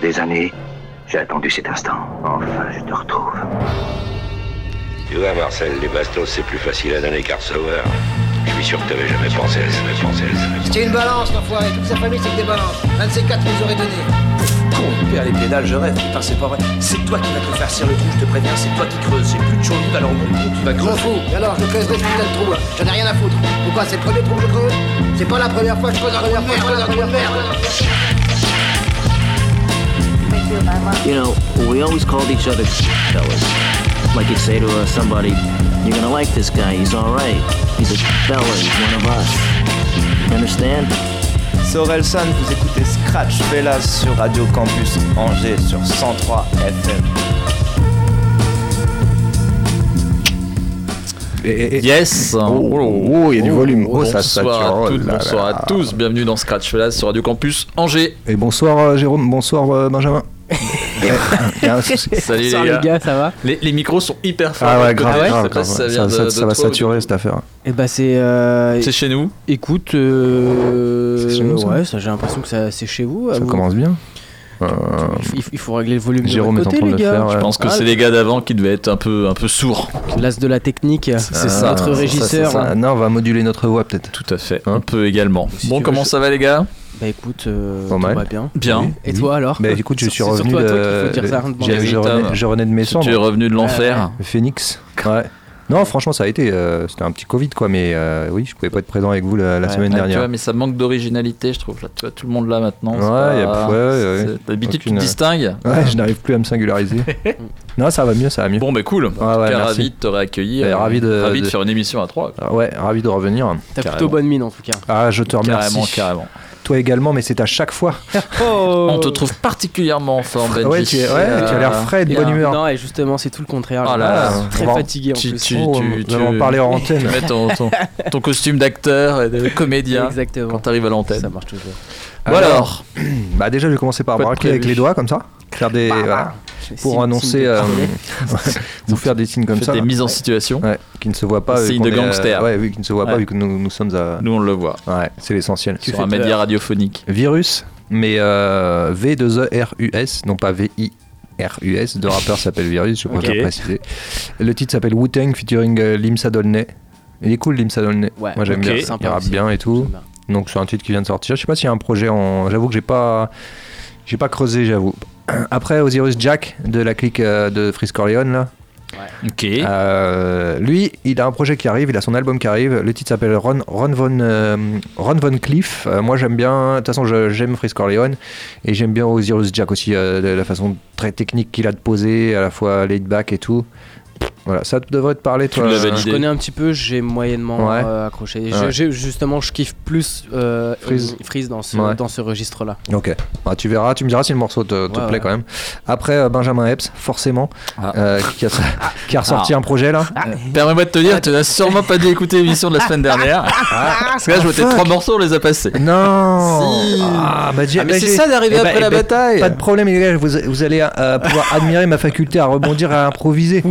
des années, j'ai attendu cet instant. Enfin, je te retrouve. Tu vois, Marcel, les bastos, c'est plus facile à donner qu'à recevoir. Je suis sûr que t'avais jamais pensé à ça, jamais pensé à ça. C'était une balance, l'enfoiré. Toute sa famille, c'est que des balances. Un de ces quatre nous aurait donné. Con, père les pédales, je rêve, putain, c'est pas vrai. C'est toi qui vas te faire cirer le trou, je te préviens, c'est toi qui creuses. J'ai plus de chaud, alors mon trou, tu vas creuser. fous. Et alors, je creuserai ce putain de trou, là. J'en ai rien à foutre. Pourquoi C'est le premier trou que je creuse? C'est pas la première fois que je creuse un trou de You know, we always called each other fellas. Like you'd say to uh, somebody, you're gonna like this guy, he's alright. He's a fella, he's one of us. You understand? C'est Orelsan, vous écoutez Scratch Fellas sur Radio Campus Angers sur 103 FM. Yes Oh, il y a du volume. Oh, ça sature. Bonsoir Oh à toutes, là là. bonsoir à tous, bienvenue dans Scratch Fellas sur Radio Campus Angers. Et bonsoir euh, Jérôme, bonsoir euh, Benjamin. Salut les les gars. ça va Les, les micros sont hyper forts. Ah ouais, l'autre grave, ça Ça, vient ça- de- ça de va ou saturer cette affaire. Eh bah c'est... euh, C'est chez nous. Écoute, euh, C'est chez nous, ça ouais, ça, j'ai l'impression que ça, c'est chez vous. Ça vous. commence bien. Euh, Il, il faut régler le volume Jérôme de est votre en côté, train de les le gars. faire, ouais. Je pense que Ah, c'est les gars d'avant qui devaient être un peu, un peu sourds. L'as de la technique. C'est ça. Notre ça, régisseur. ça- non, on va moduler notre voix peut-être. Tout à fait, Hein un peu également. Si bon, veux, comment je- ça va les gars? Bah écoute, euh, Pas tout mal. va bien. Bien. Oui. Et toi alors Bah écoute, je C'est suis surtout revenu à toi de. qu'il faut dire ça, j'ai- Tom. je, renais, je renais de mes Tu es cendres. revenu de l'enfer. Le Phoenix. Ouais. Non, franchement, ça a été. euh, C'était un petit Covid, quoi, mais euh, oui, je pouvais pas être présent avec vous la, la Ouais. semaine Ouais, tu dernière. vois, mais ça manque d'originalité, je trouve. Là, tu vois, tout le monde là maintenant. Ouais, pas- y a- ouais, ouais, D'habitude, tu Aucune- te distingues. Ouais, je n'arrive plus à me singulariser. non, ça va mieux, ça va mieux. Bon, mais cool. Ouais, ouais, En tout cas, merci. ravi de te réaccueillir. Ouais, ravi de- ravi de de- faire une émission à trois. Ah ouais, ravi de revenir. T'as plutôt bonne mine en tout cas. Ah, je te remercie. Carrément, carrément. Toi également, mais c'est à chaque fois. On te trouve particulièrement en forme, Benji. Ouais, tu, es- ouais, tu as l'air frais et de bonne euh, humeur. Non, et justement, c'est tout le contraire. Oh là. là là. Très On fatigué en Tu, plus. tu, Oh, tu, tu- en parler en antenne. Tu mets ton, ton, ton costume d'acteur et de comédien Exactement. quand t'arrives à l'antenne. Ça marche toujours. Bon alors, Bah déjà, je vais commencer par braquer avec les doigts comme ça. Faire des, voilà, pour Signe- annoncer, signe de euh, faire des signes comme ça. des mises en situation. Ouais, qui ne se voient pas. vu Signe qu'on de euh, gangster. Ouais, vu qu'ils ne se voient pas, vu que nous, nous sommes à. Nous, on le voit. Ouais, c'est l'essentiel. Sur un média radiophonique. Virus, mais euh, V2E-R-U-S, non pas V-I-R-U-S. Deux rappeurs s'appellent Virus, je préfère Ok. préciser. Le titre s'appelle Wu-Tang featuring euh, Limsa Dolnay. Il est cool, Limsa Dolnay. Ouais, Moi j'aime bien. Il rappe bien et tout. Bien. Donc c'est un titre qui vient de sortir. Je sais pas s'il y a un projet en. J'avoue que j'ai pas. J'ai pas creusé, j'avoue. Après, Osiris Jack de la clique euh, de Freeze Corleone, là. Ok. Euh, lui, il a un projet qui arrive, il a son album qui arrive. Le titre s'appelle Ron, Ron Von, euh, Ron Von Cliff. Euh, moi, j'aime bien. De toute façon, j'aime Freeze Corleone et j'aime bien Osiris Jack aussi, euh, de la façon très technique qu'il a de poser, à la fois laid back et tout. Voilà, ça devrait te parler, toi. euh. Je connais un petit peu, j'ai moyennement Ouais. euh, accroché. Ouais. j'ai- justement, je kiffe plus euh, Freeze. Freeze dans ce, Ouais. dans ce registre-là. Ok, Ah, tu verras, tu me diras si le morceau te, plaît ouais. quand même. Après, euh, Benjamin Epps, forcément, Ah. euh, qui, a, qui a ressorti Ah. un projet là. Euh, Permets-moi de te dire, tu n'as sûrement pas dû écouter l'émission de la semaine dernière. Parce que là, je fuck. trois morceaux, on les a passés. Non Si. Ah, bah, j'ai- Ah, mais bah, c'est ça d'arriver Eh bah, après eh la bah, bataille. Pas de problème, les gars, vous, vous allez euh, pouvoir admirer ma faculté à rebondir et à improviser.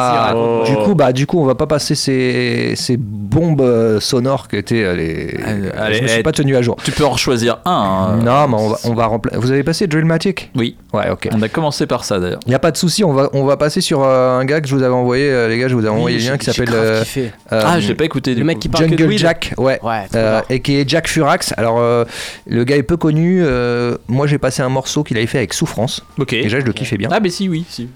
Ah, Oh. du coup, bah, du coup, on va pas passer ces, ces bombes euh, sonores qui étaient euh, les. Allez, je allez, me suis pas tenu à jour. Tu peux en choisir un. hein. non, mais on va, on va remplacer. Vous avez passé Drillmatic? Oui, Ouais, ok. on a commencé par ça d'ailleurs. Il y a pas de souci, on va, on va passer sur euh, un gars que je vous avais envoyé, euh, les gars, je vous avais envoyé le lien qui s'appelle euh, kiffé. ah, je l'ai pas écouté du Le mec qui parle que de Jungle. Jack, ouais. Ouais, Euh, et qui est Jack Furax. Alors, euh, le gars est peu connu. euh, moi, j'ai passé un morceau qu'il avait fait avec Souffrance. Ok. Déjà, je le kiffais bien. Ah, mais si, oui. Si.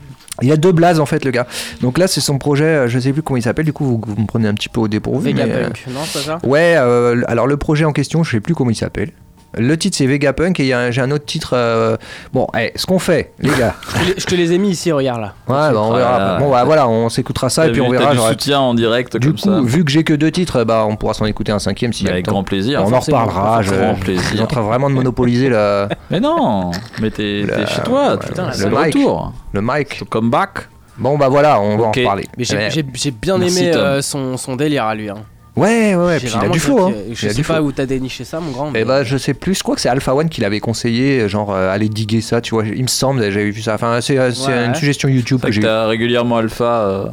Il y a deux blazes en fait, le gars. Donc là, c'est son projet. euh, Je sais plus comment il s'appelle. Du coup, vous, vous me prenez un petit peu au dépourvu. mais, euh, Vegapunk, non, c'est pas ça? Ouais. euh, alors le projet en question, je sais plus comment il s'appelle. Le titre c'est Vegapunk et il y a un- j'ai un autre titre. euh, Bon, eh, ce qu'on fait, les gars. je, te les, je ai mis ici, regarde là. Ouais, bah, on Ah, verra. là, bon, bah voilà, on s'écoutera ça et puis on verra. du soutien en direct Du comme coup, ça. vu que j'ai que deux titres, bah on pourra s'en écouter un cinquième s'il y a Avec le temps. grand plaisir. on en reparlera. avec Je, grand je plaisir. suis en train vraiment de monopoliser le, Mais non, mais t'es Le- chez toi, putain, le c'est le mic. retour. le mic. Bon, bah voilà, on va en reparler. Mais j'ai bien Merci, aimé euh, son, son délire à lui. Hein. Ouais, ouais, ouais. Puis il a du flow. Hein. Je sais du pas flow. où t'as déniché ça, mon grand. Eh mais- bah, je sais plus, je crois que c'est Alpha One qui l'avait conseillé, genre euh, aller diguer ça, tu vois. Il me semble, j'avais vu ça. Enfin, c'est euh, c'est Ouais. une suggestion YouTube que que j'ai t'as régulièrement Alpha. euh,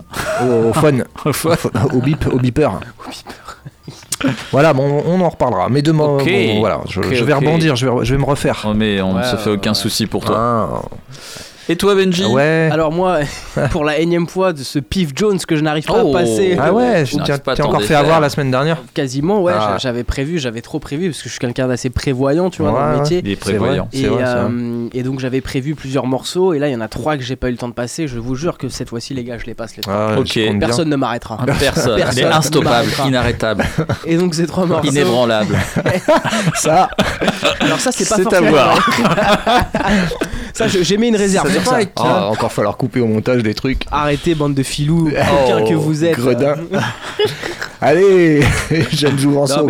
au, au fun, au bip, au beeper. Voilà, bon, on en reparlera. Mais demain, Ok. bon, voilà, je, vais rebondir, je vais, je vais me refaire. Oh, mais on ne Ouais, se fait aucun ouais. souci pour toi. Ah, Et toi, Benji ouais. Alors moi, pour la énième fois de ce Pif Jones que je n'arrive pas Oh. à passer Ah ouais, je t'ai encore fait avoir la semaine dernière. quasiment, ouais, Ah. j'a- j'avais prévu, j'avais trop prévu parce que je suis quelqu'un d'assez prévoyant, tu vois, dans le métier. Il est prévoyant. C'est Et, vrai, c'est vrai. euh, et donc j'avais prévu plusieurs morceaux et là il y en a trois que j'ai pas eu le temps de passer. Je vous jure que cette fois-ci les gars je les passe les trois. Ah, bien. Personne ne m'arrêtera. Personne. Personne. instoppable, inarrêtable, Et donc ces trois morceaux. inébranlable. Ça, Alors ça c'est pas C'est à voir. ça j'ai mis une réserve sur ça. Ah, encore falloir couper au montage des trucs. Arrêtez bande de filous, aucun que vous êtes. Gredin. Allez, j'aime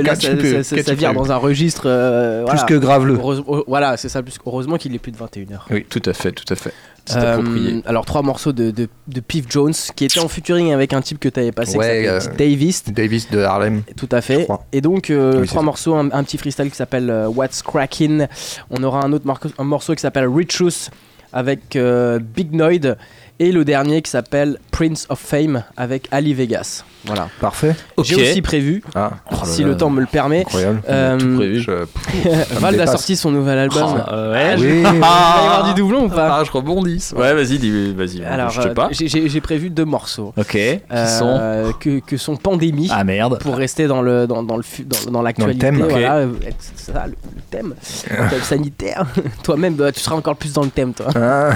là, qu'as-tu ça, ça- ça- ça vire dans un registre. euh, Plus voilà. que graveleux. Heureuse- oh, voilà, c'est ça. Plus heureusement qu'il est plus de 21h. Oui, tout à fait, tout à fait. C'est Euh, approprié. alors trois morceaux de, de, de Pif Jones qui était en featuring avec un type que tu avais passé Ouais, qui euh, Davis. Davis de Harlem. tout à fait. et donc euh, Oui, trois morceaux un, un petit freestyle qui s'appelle euh, What's Crackin. On aura un autre un morceau qui s'appelle Richus avec euh, Big Noid. Et le dernier qui s'appelle Prince of Fame avec Ali Vegas voilà Parfait. J'ai aussi prévu Ah, oh si là, le temps me le permet euh, tout prévu. Je- Val a sorti son nouvel album Oh, euh, ouais, Oui, je- va y avoir du doublon ou pas Ah, je rebondis. Ouais, vas-y, dis- vas-y. alors je euh, pas. j'ai- prévu deux morceaux Ok. Qui sont euh, que, que sont Pandémie Ah merde. pour rester dans le dans, dans le dans, dans l'actualité thème. Voilà euh, ça le, le thème le thème sanitaire toi-même bah, tu seras encore plus dans le thème toi Ah,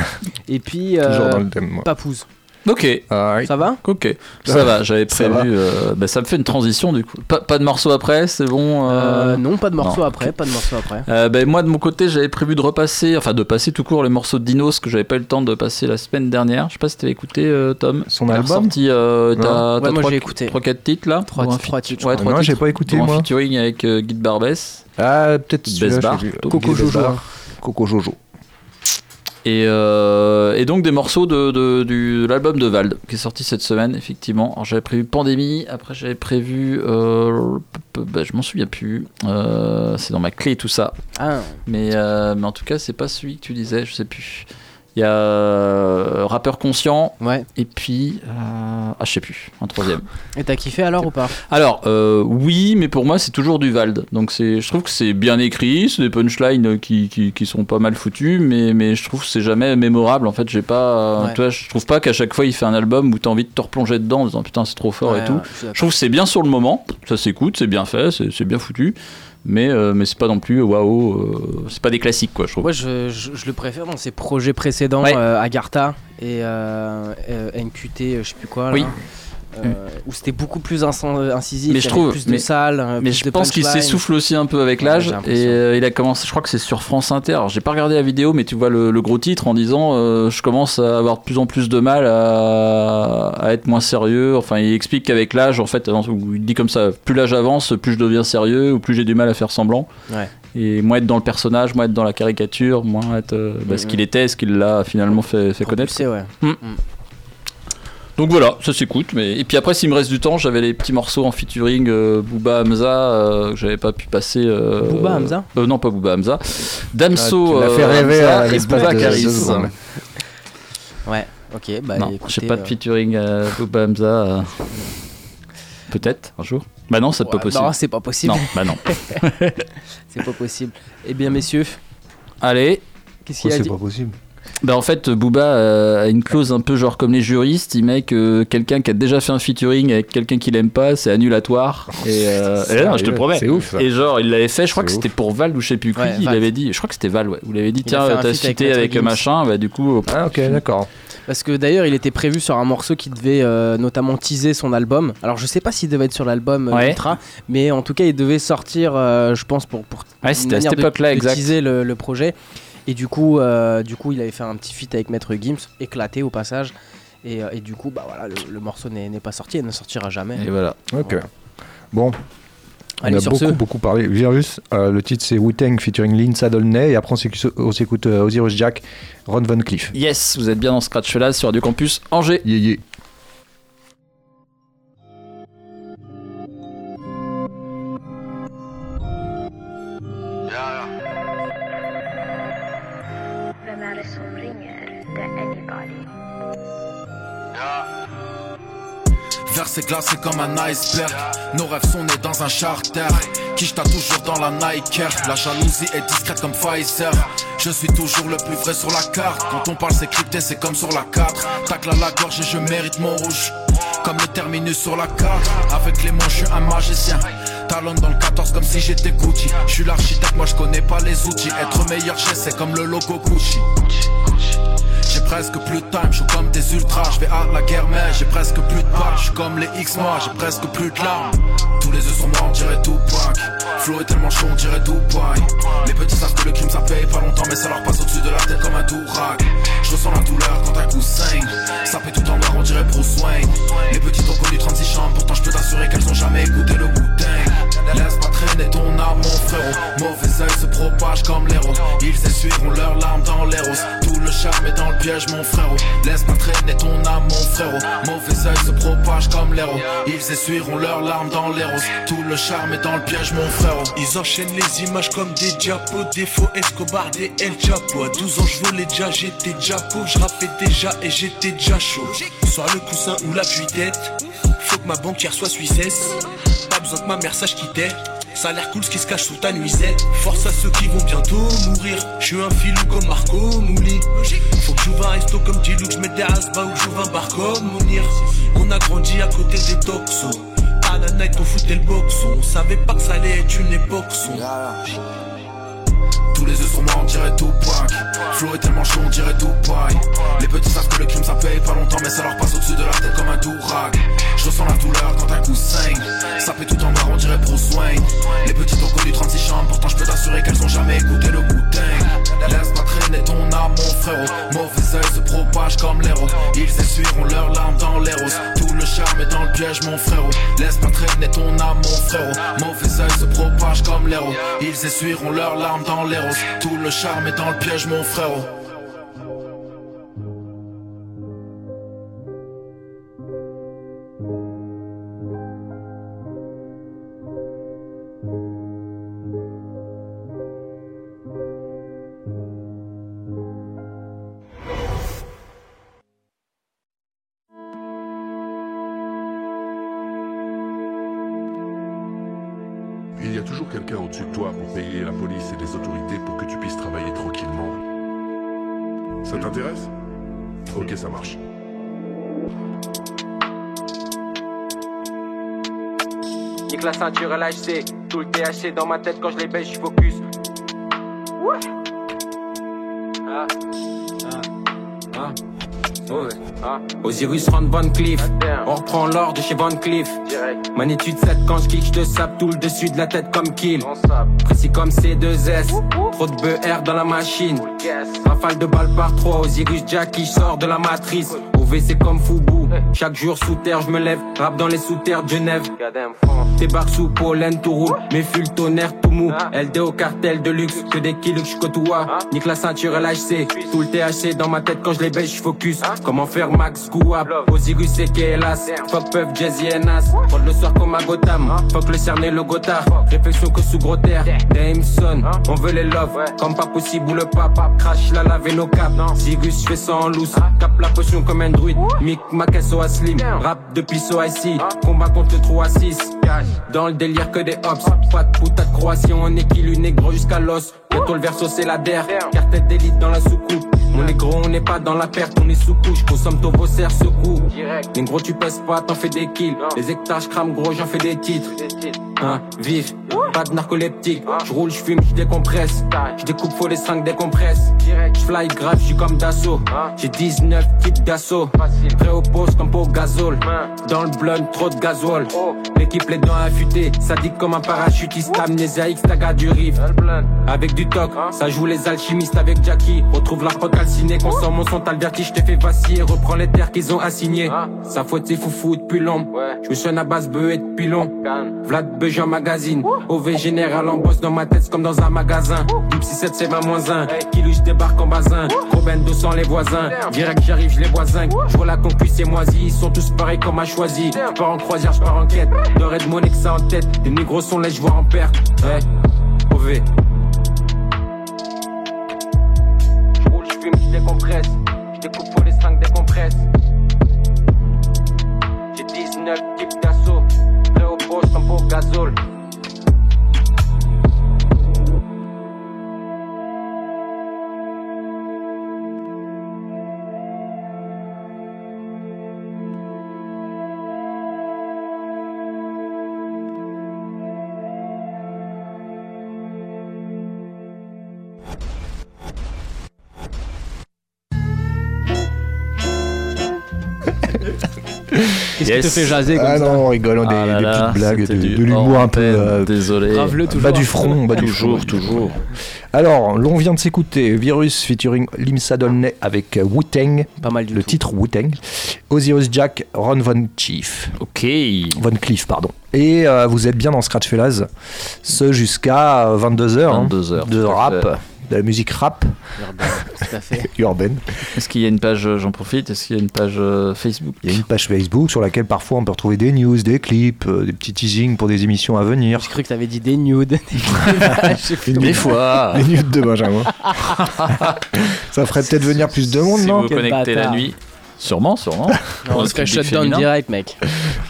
et puis euh, toujours dans le thème. moi. Papouze Ok. Ah, ça va Ok, ça va, j'avais Ça prévu. euh, bah, ça me fait une transition du coup. Pas, pas de morceau après, c'est bon euh, Euh, non pas de morceau non. après pas de morceau après Euh, ben, moi de mon côté j'avais prévu de repasser, enfin de passer tout court les morceaux de Dinos que j'avais pas eu le temps de passer la semaine dernière. Je sais pas si t'avais écouté euh, Tom. Son album ressorti, euh, t'as Ouais, t'as moi, trois, j'ai écouté. trois quatre titres là. Trois Ou un titres, trois feat- titres, ouais, Non, j'ai pas écouté Dont un moi. featuring avec euh, Guy Barbès. Ah, peut-être. Coco. Jojo. Coco Jojo. Et, euh, et donc des morceaux de, de- l'album de Vald qui est sorti cette semaine effectivement. Alors j'avais prévu Pandémie, après j'avais prévu, euh, bah, je m'en souviens plus. Euh, c'est dans ma clé tout ça. ah Mais, mais en tout cas, c'est pas celui que tu disais, je sais plus. Il y a euh, Rappeur Conscient, ouais et puis. euh, ah, je sais plus, un troisième. et t'as kiffé alors ou pas? Alors, euh, oui, mais pour moi, c'est toujours du Vald. Donc, je trouve que c'est bien écrit, c'est des punchlines qui, qui, qui sont pas mal foutus, mais, mais je trouve que c'est jamais mémorable. En fait, j'ai pas. Ouais. tu vois, je trouve pas qu'à chaque fois, il fait un album où t'as envie de te replonger dedans en disant putain, c'est trop fort Ouais, et tout. je trouve que c'est bien sur le moment, ça s'écoute, c'est bien fait, c'est bien foutu. Mais, euh, mais c'est pas non plus waouh, euh, c'est pas des classiques quoi, je trouve. Moi, je, je- je le préfère dans ses projets précédents, Ouais. euh, Agartha et euh, euh, NQT, euh, je sais plus quoi. Là, Oui. Euh, où c'était beaucoup plus incisif, Mais je trouve- plus de mais- salles, euh, Mais je pense qu'il s'essouffle aussi un peu avec l'âge et euh, il a commencé, je crois que c'est sur France Inter. J'ai pas regardé la vidéo, mais tu vois le, le gros titre en disant euh, je commence à avoir de plus en plus de mal à, à être moins sérieux. Enfin, il explique qu'avec l'âge, en fait, il dit comme ça, plus l'âge avance, plus je deviens sérieux ou plus j'ai du mal à faire semblant. Ouais. Et moins être dans le personnage, moins être dans la caricature, moins être bah, ce Mhm. qu'il était, ce qu'il l'a finalement fait, fait connaître. Propulsé, ouais. Donc voilà, ça s'écoute. Mais... Et puis après, s'il me reste du temps, j'avais les petits morceaux en featuring euh, Booba Hamza euh, que j'avais pas pu passer. euh, Booba Hamza euh, Non, pas Booba Hamza. Damso. Ah, tu l'as fait euh, rêver Hamza à et Booba secondes. Ouais, ok, bah non, j'ai pas de euh, featuring euh, Booba Hamza. euh, Peut-être un jour. Bah non, c'est ouais, pas possible. Non, c'est pas possible. Non, bah non. c'est pas possible. Eh bien, messieurs, Allez. qu'est-ce qu'il a c'est pas possible. Bah en fait, Booba a une clause un peu genre comme les juristes, il met que quelqu'un qui a déjà fait un featuring avec quelqu'un qu'il aime pas, c'est annulatoire. Et, euh, et non, je te le promets. C'est ouf. Et genre, il l'avait fait, je crois que c'était pour Val ou je sais plus qui, Ouais, il avait dit, je crois que c'était Val, ouais. Vous l'avez dit, Il a tiens, fait un t'as avec cité avec, Gims. machin, bah du coup. Ah, ok, d'accord. Parce que d'ailleurs, il était prévu sur un morceau qui devait euh, notamment teaser son album. Alors, je sais pas s'il devait être sur l'album euh, Ouais. Ultra, mais en tout cas, il devait sortir, euh, je pense, pour, pour Ouais, une c'était à cette de- époque-là, de exact. teaser le, le projet. Et du coup, euh, du coup, il avait fait un petit feat avec Maître Gims, éclaté au passage. Et, euh, et du coup, bah voilà, le, le morceau n'est pas sorti et ne sortira jamais. Et voilà. Ok. Bon, Allez, on a beaucoup, ce, beaucoup parlé. Virus, euh, le titre c'est Wu-Tang featuring Lynn Sadolnay. Et après on s'écoute, on s'écoute euh, Osiris Jack, Ron Von Cliff. Yes, vous êtes bien dans Scratch là sur Radio Campus Angers. Yeah, yeah. Un iceberg. Nos rêves sont nés dans un charter. Qui t'a toujours dans la Nike? La jalousie est discrète comme Pfizer. Je suis toujours le plus vrai sur la carte. Quand on parle, c'est crypté, c'est comme sur la 4. Tacle à la gorge et je mérite mon rouge. Comme le terminus sur la carte. Avec les mains, je suis un magicien. Talon dans le 14 comme si j'étais Gucci. Je suis l'architecte, moi je connais pas les outils. Être meilleur, c'est comme le logo Gucci. Presque plus de time, je suis comme des ultras, je vais à la guerre mais j'ai presque plus de balles, je suis comme les X moi, j'ai presque plus de larmes. Tous les œufs sont morts, on dirait tout Flow est tellement chaud, on dirait Dubaï. Les petits savent que le crime ça paye pas longtemps, mais ça leur passe au-dessus de la tête comme un tourac. Je ressens la douleur quand un coup saigne. Ça fait tout en noir, on dirait Bruce Wayne. Les petits ont connu 36 chambres, pourtant je peux t'assurer qu'elles ont jamais écouté le Laisse pas traîner ton âme, mon frérot. Mauvais oeil se propage comme l'héros. Ils essuieront leurs larmes dans les roses. Tout le charme est dans le piège, mon frérot. Laisse pas traîner ton âme, mon frérot. Mauvais oeil se propage comme l'héros. Ils essuieront leurs larmes dans les roses. Tout le charme est dans le piège, mon frérot. Ils enchaînent les images comme des diapos, des faux Escobar, des El Chapo. À 12 ans, je volais déjà, j'étais déjà je rappais déjà et j'étais déjà chaud. Soit le coussin ou la tête faut que ma banquière soit suissesse. Pas besoin que ma mère sache qui. Ça a l'air cool ce qui se cache sous ta nuisette. Force à ceux qui vont bientôt mourir. Je suis un filou comme Marco Mouli. Faut que j'ouvre un resto comme Dilou, que j'mette des asbas ou que j'ouvre un bar comme Mounir. On a grandi à côté des toxos à la night on foutait le boxon On savait pas que ça allait être une époque son tous les œufs sont morts, on dirait tout Flow est tellement chaud, on dirait tout Les petits savent que le crime ça paye pas longtemps, mais ça leur passe au-dessus de la tête comme un tourac. Je ressens la douleur quand un coup saigne. Ça fait tout en noir, on dirait Bruce Wayne. Les petits ont connu 36 chambres, pourtant je peux t'assurer qu'elles ont jamais écouté le boutin. Laisse pas traîner ton âme, mon frérot. Mauvais oeil se propage comme l'héros. Ils essuieront leurs larmes dans les roses. Tout le charme est dans le piège, mon frérot. Laisse pas traîner ton âme, mon frérot. Mauvais oeil se propage comme l'héros. Ils essuieront leurs larmes dans les roses. Tout le charme est dans le piège, mon frérot. Ceinture LHC, tout le THC dans ma tête quand je les baisse, je focus. Ouais. Ah. Ah. Ah. Ah. Osiris Van Van Cliff, on reprend l'or de chez Van Cliff. Magnitude 7 quand je kick, je te sape tout le dessus de la tête comme kill. Précis comme C2S, trop de BR dans la machine. Rafale de balles par 3, Osiris Jackie, sort de la matrice. C'est comme Foubou. Chaque jour sous terre, je me lève, rap dans les sous-terres de Genève. Barres sous pollen, tout roule, mes fûts tonnerre, tout mou. LD au cartel de luxe, que des kills que je côtoie. Nique la ceinture LHC, tout le THC dans ma tête quand je les baisse, je focus. Comment faire Max Gouab, Osiris et Kélas. Fuck Puff, Jazzy et Nas. Le soir comme à Gotham. Fuck le cerné, le Gotard. Réflexion que sous gros terre. Dameson, on veut les love. Comme pas possible ou le pape. Crash la lave nos cap. Zirus, fais ça en loose. Cap la potion comme un druide. Mick Mac Rap depuis ici Combat contre le 3 à 6. Dans le délire que des hops. Pas de putain de Croatie, on est kill négro jusqu'à l'os. Bientôt le verso c'est la der. Cartet d'élite dans la soucoupe. Mon négro, on n'est pas dans la perte, on est sous couche. Consomme ton beau serre, secoue. Négro, tu pèses pas, t'en fais des kills. Les hectares, crame gros, j'en fais des titres. Hein, vif, pas de narcoleptique. Je roule, je fume, je décompresse. Je découpe, faut les 5 décompresse. Je fly grave, je suis comme d'assaut. J'ai 19 types d'assaut. Prêt au poste comme pour gazole. Dans le blunt, trop de gazole. L'équipe les affûtées, ça dit comme un parachutiste. Amnésia X, taga du riff. Avec du toc, ça joue les alchimistes avec Jackie. Retrouve la prod calcinée, consomme mon son, t'as le vertige, t'ai fait vaciller. Reprends les terres qu'ils ont assignées. Ça faute, c'est foufou depuis long. Je me suis à base beuh et depuis long. Vlad Bejan magazine. OV général en bosse dans ma tête, comme dans un magasin. Deep 7 c'est 20 moins 1. Kilo, je débarque en bazin. Robin 200 les voisins. Direct, j'arrive, je les voisins. Je vois la concu, c'est moisi. Ils sont tous pareils comme à choisi. Je pars en croisière, je pars en quête de monnaie que ça en tête. Les négros sont là, je vois en perte. Ouais, mauvais. J'roule, j'fume, j'décompresse. J'découpe pour les 5 décompresse. J'ai 19 types d'assaut. Prêt au poche, tampon, gazole. Qu'est-ce qui te fait jaser comme Ah ça non, on rigole, on a des, Ah là des là, petites blagues, de, de l'humour un peu. euh, Désolé. Grave-le toujours. bas du front, bas du Toujours, front. toujours. Alors, l'on vient de s'écouter Virus featuring Limsa Dolnay avec euh, Wu-Tang, Pas mal du le tout. titre Wu-Tang. Osiris Jack, Ron Von Chief. Ok. Von Cliff, pardon. Et euh, vous êtes bien dans Scratch Fellas, ce jusqu'à 22h. 22 heures, de tout à rap, fait. De la musique rap Urbain, tout à fait. urbaine. Est-ce qu'il y a une page, euh, j'en profite, est-ce qu'il y a une page euh, Facebook? Il y a une page Facebook sur laquelle parfois on peut retrouver des news, des clips, euh, des petits teasings pour des émissions à venir. J'ai cru que t'avais dit des nudes. des. Des fois. Les news de Benjamin. Ça ferait peut-être venir plus de monde, Si non? vous Quel connectez la nuit. Sûrement, sûrement. Non, on le se ferait public shutdown direct, mec.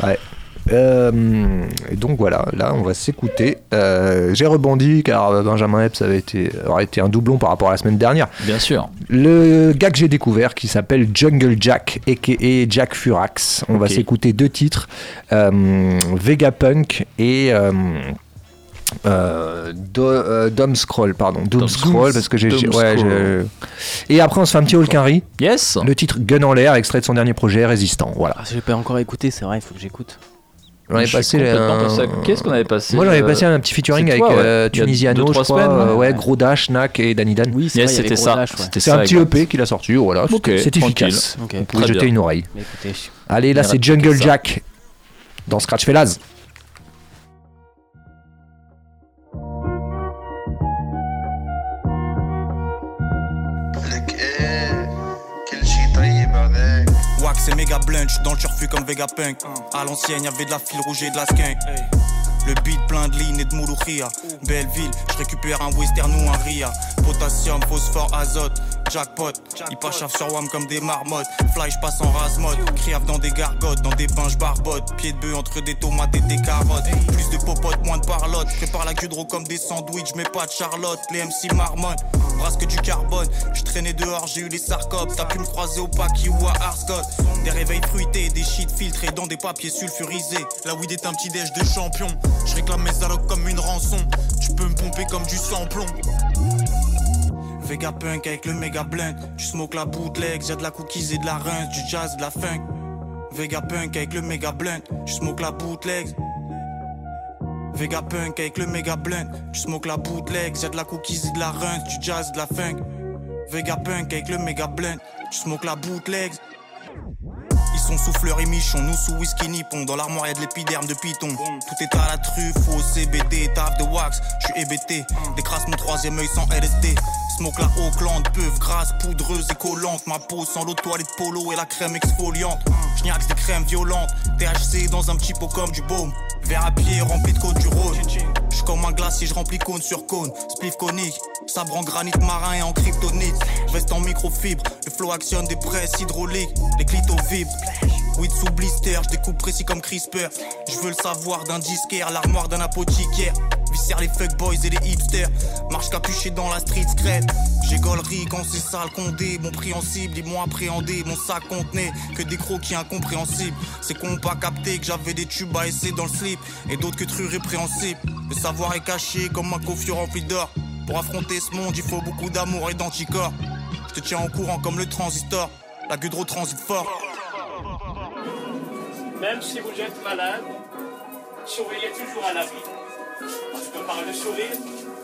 Ouais. Euh, et donc voilà, là on va s'écouter. Euh, J'ai rebondi car Benjamin Epps avait été, aurait été un doublon par rapport à la semaine dernière. Bien sûr. Le gars que j'ai découvert qui s'appelle Jungle Jack, aka Jack Furax. On va s'écouter deux titres euh, Vegapunk et. Euh, euh, Do- euh, Dom Scroll, pardon. Doom Dom- Scroll, parce que j'ai. Ouais, Et après, on se fait un petit Hulkinry. Yes. Le titre Gun en l'air, extrait de son dernier projet, Résistant. Voilà. Ah, j'ai pas encore écouté, c'est vrai, il faut que j'écoute. On avait passé. un- passé à- Qu'est-ce qu'on avait passé Moi, j'avais euh, passé un petit featuring avec ouais. euh, Tunisiano, deux, je trois crois. semaines, euh, ouais, ouais. Gros Dash, Knack et Danny Dan. Oui, Yes, c'était ça. C'est un petit. EP qu'il a sorti, voilà. Ok, c'est efficace. Ok. Vous pouvez jeter bien. une oreille. Écoutez, Allez, là, c'est Jungle. Jack dans Scratch Fellas. Et méga blunt, j'suis dans le turfu comme Vegapunk. À l'ancienne, y'avait de la file rouge et de la skunk. Le beat plein de lignes et de mouloukhia. Belleville, je récupère un western ou un ria. Potassium, phosphore, azote, jackpot. Ils pachafent sur WAM comme des marmottes. Fly, passe en rase-mode. Criave dans des gargotes, dans des bains, barbote. Pied de bœuf entre des tomates et des carottes. Plus de popotes, moins de parlotte. Prépare la gudro comme des sandwichs, mais pas de charlotte. Les MC marmonnes, brasse que du carbone. Je traînais dehors, j'ai eu les sarcopes. T'as pu me croiser au Paki ou à Arscott. Des réveils fruités, des shit filtrés dans des papiers sulfurisés. La weed est un petit déj de champion. Je réclame mes allocs comme une rançon. Tu peux me pomper comme du sans-plomb. Vegapunk avec le méga blunt. Tu smoke la bootleg, j'ai de la cookies et de la rince, du jazz, de la funk. Vegapunk avec le méga blunt. Tu smoke la bootleg. Vegapunk avec le méga blunt. Tu smoke la bootleg, j'ai de la cookies et de la rince, du jazz, de la funk. Vegapunk avec le méga blunt. Tu smoke la bootleg. Sont souffleurs et michons, nous sous whisky nippon. Dans l'armoire y'a de l'épiderme de python. Tout est à la truffe, au CBD, taf de wax. J'suis hébété, décrasse mon troisième œil sans LSD. Smoke la Auckland, peuf grasse, poudreuse et collante. Ma peau sans l'eau de toilette polo et la crème exfoliante. J'niaxe des crèmes violentes, THC dans un petit pot comme du baume. Verre à pied rempli de côte du Rhône. J'suis comme un glacier, je remplis cône sur cône. Spliff conique, sabre en granit marin et en kryptonite. Veste en microfibre, le flow actionne des presses hydrauliques. Les clitos vibrent. Weed sous blister, je découpe précis comme CRISPR. Je veux le savoir d'un disquaire, l'armoire d'un apothicaire. Viscère les fuckboys et les hipsters. Marche capuché dans la street scred. J'ai gaulerie quand c'est sale condé. Mon prix en cible, ils m'ont appréhendé. Mon sac contenait que des croquis incompréhensibles. C'est qu'on pas capté que j'avais des tubes à essayer dans le slip. Et d'autres que trucs répréhensibles. Le savoir est caché comme un coffre rempli d'or. Pour affronter ce monde, il faut beaucoup d'amour et d'anticorps. Je te tiens au courant comme le transistor. La gudro transite fort. Même si vous êtes malade, souriez toujours à la vie. Parce que par le sourire,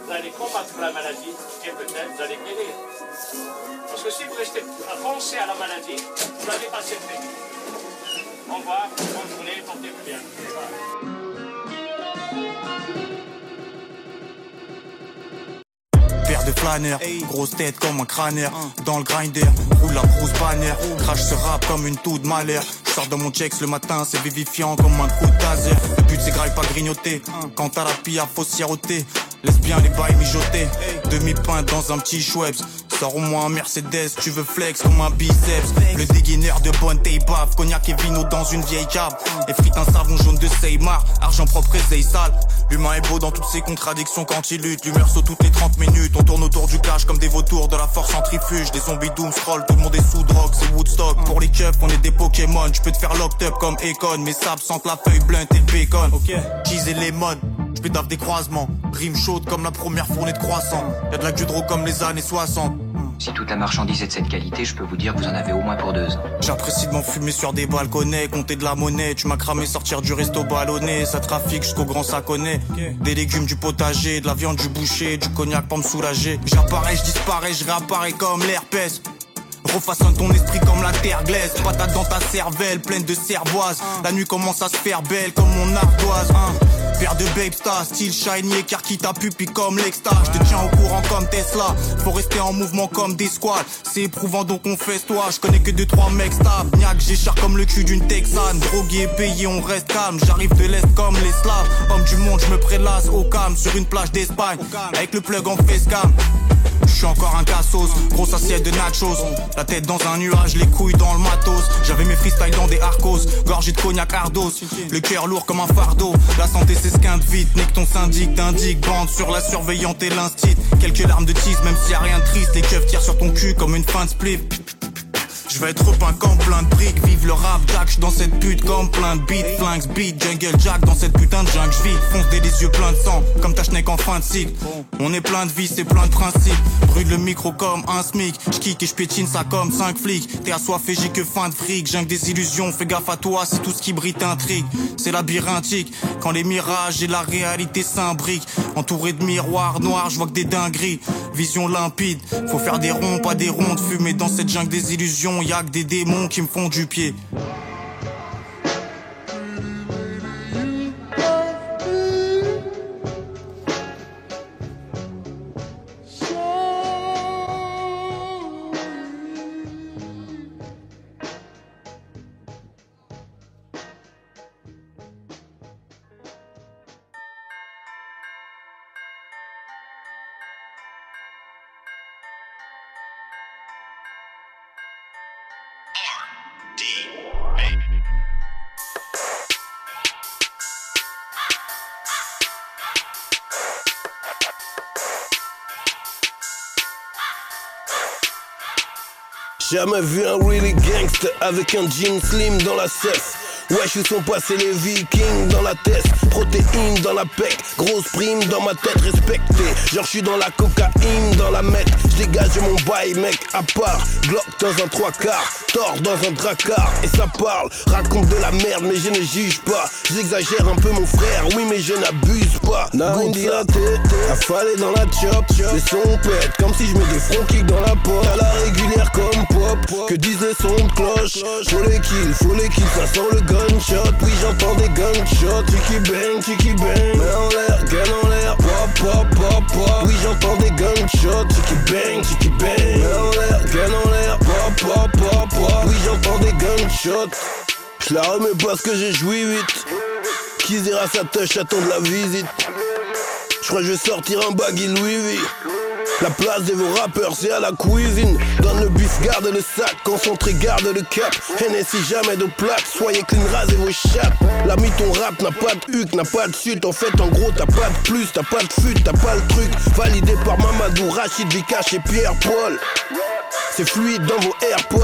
vous allez combattre la maladie et peut-être vous allez guérir. Parce que si vous restez à penser à la maladie, vous allez passer très vite. Au revoir, bonne journée, portez-vous bien. Grosse tête comme un crâneur. Dans le grinder, roule la grosse bannière. Crash ce rap comme une toux de malheur. Sors de mon checks le matin, c'est vivifiant comme un coup de taser. Le but c'est grave pas grignoter. Quand t'as la pilla, faut siroter Laisse bien les bails mijoter. Demi-pinte dans un petit Schweppes Sors au moins un Mercedes, tu veux flex comme un biceps. Le dégaineur de bonne taille bave Cognac et vino dans une vieille cave. Et frite un savon jaune de Seymar Argent propre et sale. L'humain est beau dans toutes ses contradictions quand il lutte. L'humeur saute toutes les 30 minutes On tourne autour du cash comme des vautours de la force centrifuge Des zombies doom scroll, tout le monde est sous drogue C'est Woodstock, pour les keufs on est des Pokémon Je peux te faire locked up comme Econ Mes sables sentent la feuille blunt et le bacon. Cheese et lemon je pétave des croisements, rime chaude comme la première fournée de croissant. Y'a de la gudro comme les années 60. Si toute la marchandise est de cette qualité, je peux vous dire que vous en avez au moins pour deux ans. J'apprécie de m'enfumer sur des balconnets, compter de la monnaie. Tu m'as cramé sortir du resto ballonné, ça trafique jusqu'au grand saconnet. Des légumes du potager, de la viande du boucher, du cognac pour me soulager. J'apparais, je disparais, je réapparais comme l'herpès. Refaçonne ton esprit comme la terre glaise Patate dans ta cervelle, pleine de cervoise La nuit commence à se faire belle comme mon ardoise hein. Paire de babe star, style shiny car qui t'a pupille comme l'exta. Je te tiens au courant comme Tesla. Faut rester en mouvement comme des squads C'est éprouvant donc on fait toi Je connais que deux trois mecs stables. Niaque j'écharpe comme le cul d'une Texane. Drogué, payé, on reste calme. J'arrive de l'Est comme les Slaves. Homme du monde, je me prélasse au calme. Sur une plage d'Espagne. Avec le plug en facecam je suis encore un cassos, grosse assiette de nachos. La tête dans un nuage, les couilles dans le matos. J'avais mes freestyles dans des arcos, gorgé de cognac ardos. Le cœur lourd comme un fardeau, la santé qu'un vite Nique ton syndic, t'indique, bande sur la surveillante et l'instit. Quelques larmes de tease, même s'il y a rien de triste. Les keufs tirent sur ton cul comme une fin de split je vais être repeint comme plein de briques, vive le rap Jack, dans cette pute comme plein de beats, flingues, beat, jungle jack dans cette putain de jungle, j'vis, fonce des, yeux pleins de sang, comme ta schneck en fin de cycle. On est plein de vie, c'est plein de principes, brûle le micro comme un smic, j'kick et j'pétine ça comme 5 flics, t'es assoiffé, j'ai que fin de fric, j'ai des illusions, fais gaffe à toi, c'est tout ce qui brille t'intrigue, c'est labyrinthique, quand les mirages et la réalité s'imbriquent, entouré de miroirs noirs, je vois que des dingueries, vision limpide, faut faire des ronds, pas des rondes, fumer dans cette jungle des illusions, y'a que des démons qui me font du pied. Jamais vu un really gangster avec un jean slim dans la cesse. Ouais, je suis son les vikings dans la tête, protéines dans la pec, grosse prime dans ma tête respectée. Genre, je suis dans la cocaïne, dans la mec, je dégage mon bail, mec, à part. Glock dans un trois quarts, tort dans un dracard, et ça parle. Raconte de la merde, mais je ne juge pas. J'exagère un peu mon frère, oui, mais je n'abuse pas. Narine dilatée, affalée dans la chop, les sons pètent, comme si je mets des front kicks dans la porte. À la régulière comme pop, que disent les sons de cloche. Faut les kills, faut les kills, ça sent le gunshot. Oui, j'entends des gunshots, tiki bang, tiki bang. Main en l'air, gun en l'air, pop, pop, pop, pop. Oui, j'entends des gunshots, tiki bang, tiki bang. Main en l'air, gun en l'air, pop, pop, pop, pop. Oui, j'entends des gunshots. Je la remets parce que j'ai joui vite. Qui dira sa touche, attend de la visite. Je crois que je vais sortir un baggy Louis V. La place de vos rappeurs, c'est à la cuisine. Donne le bif, garde le sac, concentré, garde le cap. Hennessy, jamais de plaque, soyez clean, rasez vos chattes. L'ami, ton rap n'a pas de huc, n'a pas de suite. En fait, en gros, t'as pas de plus, t'as pas de fut, t'as pas le truc. Validé par Mamadou, Rachid, Vikash et Pierre Paul. C'est fluide dans vos AirPods,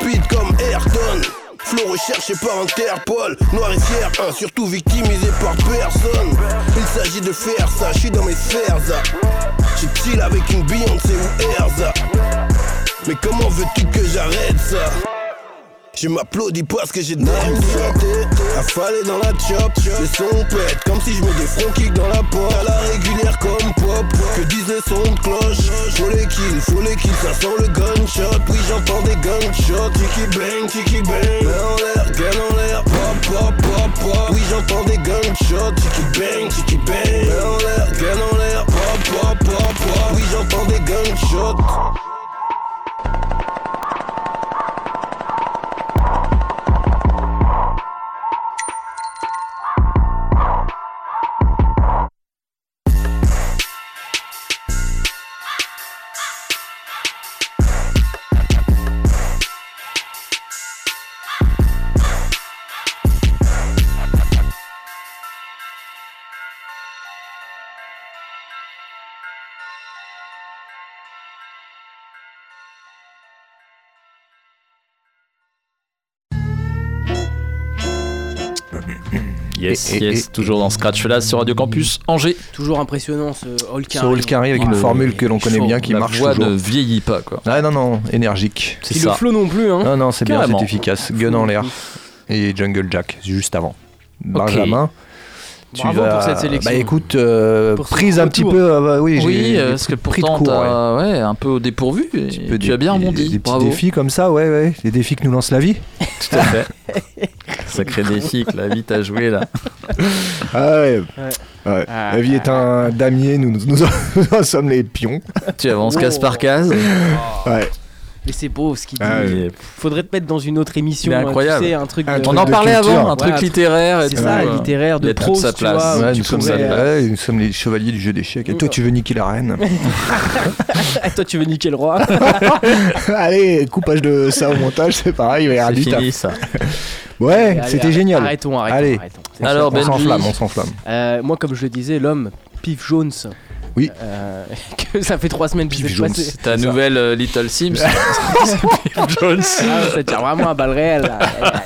speed comme Ayrton. Flow recherché par Interpol, noir et fier, un surtout victimisé par personne. Il s'agit de faire ça, je suis dans mes sphères. J'ai chill avec une Beyoncé ou Erza. Mais comment veux-tu que j'arrête ça? Je m'applaudis parce que j'ai d'aime Affalé dans la chop, les sons pètent Comme si je mets des front kicks dans la porte À la régulière comme pop Que disent les sons de cloche. Faut les kills, faut les kills, ça sent le gunshot. Oui j'entends des gunshots. Tiki bang, tiki bang. Main en l'air, gun en l'air. Pop, pop, pop, pop. Oui j'entends des gunshots. Tiki bang, tiki j'entends Yes, Et- et- yes, toujours dans Scratch là sur Radio Campus Angers. Toujours impressionnant ce Hall Ce Hall Carry avec une Le- formule que l'on connaît bien qui La marche voix toujours. ne vieillit pas quoi. Ah non, non, énergique. C'est le flow non plus, hein. Non, non, c'est bien, Carrément. c'est efficace. Gun en l'air. Et Jungle Jack, juste avant. Benjamin. Tu Bravo vas... pour cette sélection. Bah écoute, euh, prise un petit peu. ah bah oui, j'ai- Oui, euh, parce que pourtant court, ouais. t'as ouais, un peu au dépourvu. et tu des- as bien des- rebondi. Des petits Bravo. défis comme ça, ouais, ouais. Les défis que nous lance la vie. Tout à fait. Sacré défi que la vie t'a joué là. Ah ouais. Ouais. Ouais. Ah, la vie est un damier, nous, nous, nous en sommes les pions. Tu avances case par case. Ouais. Mais c'est beau ce qu'il dit. Ah oui. Faudrait te mettre dans une autre émission. Hein, tu incroyable. sais, un truc. De- On en parlait avant, un truc Ouais, littéraire et C'est tout. ça, euh, littéraire de prose, sa tu place. vois, où Ouais, tu nous, sommes, pourrais, euh, ouais, nous sommes les chevaliers du jeu d'échecs. Et toi, tu veux niquer la reine Toi, tu veux niquer le roi Allez, coupage de ça au montage, c'est pareil, C'est fini ça. Ouais, c'était génial. Arrêtons, arrêtons. Allez. arrêtons. On Alors, s'enflamme, on s'enflamme. Euh, moi, comme je le disais, l'homme, Pif Jones. Oui. Euh, que ça fait trois semaines que je Jones. passé. C'est ta nouvelle euh, Little Sims. C'est Pip Jones. Ah, ça tire vraiment à balles réelles.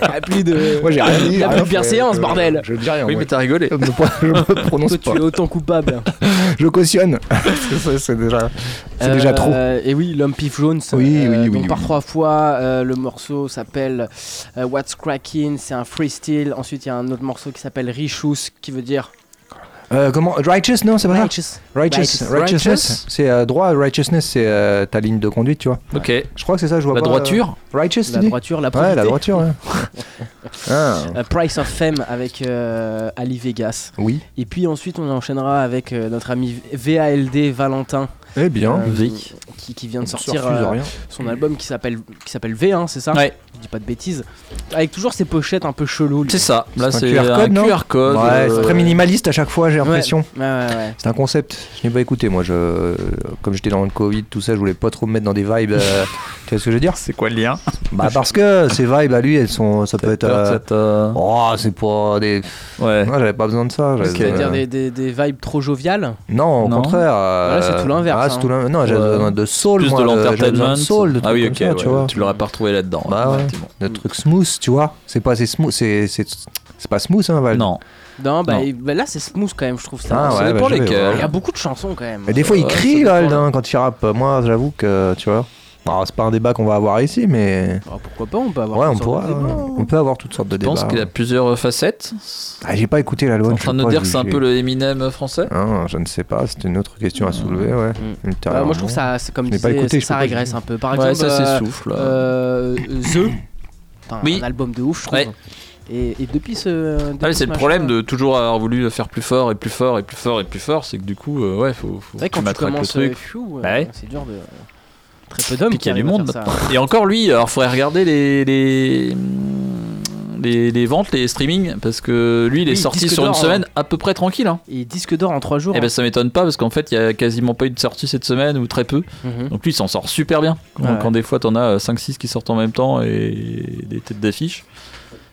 Il n'y a plus de. Moi, j'ai rien dit. Il y a rien plus de Je- bordel. Je dis rien. Oui, mais t'as rigolé. Je me, prononce Toi, pas. tu es autant coupable. Je cautionne. c'est déjà, c'est déjà trop. Euh, Et oui, l'homme Pif Jones. Oui, oui, oui, Donc par trois fois, le morceau s'appelle What's Cracking, c'est un freestyle. Ensuite, il y a un autre morceau qui s'appelle Richous, qui veut dire Euh, comment Righteous, non, c'est pas ça Righteous. Righteous. Righteous. Righteousness. C'est euh, droit. Righteousness, c'est euh, ta ligne de conduite, tu vois. Ok. Je crois que c'est ça, je vois La pas. droiture euh, Righteous, tu La dis droiture, la Ouais, la droiture, ouais. ah, Euh, Price of Fame avec euh, Ali Vegas. oui. Et puis ensuite, on enchaînera avec euh, notre ami VALD Valentin. Eh bien. euh, V. qui, qui vient de sortir euh, son album qui s'appelle qui s'appelle V, hein, c'est ça Ouais. Je dis pas de bêtises. Avec toujours ces pochettes un peu cheloues. lui. C'est ça. Là, C'est un QR code, un non QR code. Ouais, euh, c'est très minimaliste à chaque fois, j'ai l'impression. Ouais, ouais, ouais. C'est un concept. Je n'ai pas écouté, moi. Je, comme j'étais dans le Covid, tout ça, je voulais pas trop me mettre dans des vibes. euh, tu vois ce que je veux dire? C'est quoi le lien? Bah parce que ces vibes à lui, elles sont, ça peut être. euh, euh, Oh, c'est pas des. Ouais. Moi, j'avais pas besoin de ça. j'avais- C'est-à-dire euh, des, des, des vibes trop joviales Non, au Non. contraire. euh, Voilà, c'est tout l'inverse, Ah, hein. tout Non, j'avais Ouais. besoin de soul, Plus moi, de l'entertainment. de soul, de ah oui, ok. comme ça, ouais, tu vois. Tu l'aurais pas retrouvé là-dedans. Bah ouais. effectivement. De trucs smooth, tu vois. C'est pas assez smooth, c'est c'est c'est pas smooth, hein, Val. Non. Non, bah, Non. bah là c'est smooth quand même, je trouve ça. Ah Ça ouais, dépend bah, lesquels. Il y a beaucoup de chansons quand même. Mais des fois, il crie, Val, hein, quand il rappe. Moi, j'avoue que, tu vois. Alors, c'est pas un débat qu'on va avoir ici, mais. Ah, pourquoi pas, on peut avoir Ouais, on toutes sortes pourra. de débats, On peut avoir toutes sortes de Je pense qu'il y a plusieurs facettes. Ah, j'ai pas écouté T'es l'album. en train de nous dire que c'est un peu le Eminem français? Ah, je ne sais pas, c'était une autre question à soulever, ouais. Mm. ultérieurement. Bah, moi je trouve ça, c'est comme Je pas écouté, ça régresse un peu. Par Ouais, exemple, ça euh, s'essouffle. euh, The, Putain, Oui. un album de ouf, je trouve. Ouais. Et, et depuis ce. Ah, c'est le problème de toujours avoir voulu faire plus fort et plus fort et plus fort et plus fort, c'est que du coup, euh, ouais, faut, faut C'est vrai que tu quand tu matraques le commences truc. euh, euh, Bah ouais. c'est dur de. Très peu d'hommes qui y a du monde maintenant. Et encore lui, alors faudrait regarder les, les, les, les ventes, les streamings, parce que lui il est Oui, sorti sur une semaine hein. à peu près tranquille. Hein. Et disque d'or en 3 jours. Et ben ça m'étonne pas parce qu'en fait il y a quasiment pas eu de sortie cette semaine ou très peu. Mhm. Donc lui il s'en sort super bien. Quand, Ouais. quand des fois t'en as 5-6 qui sortent en même temps et des têtes d'affiche.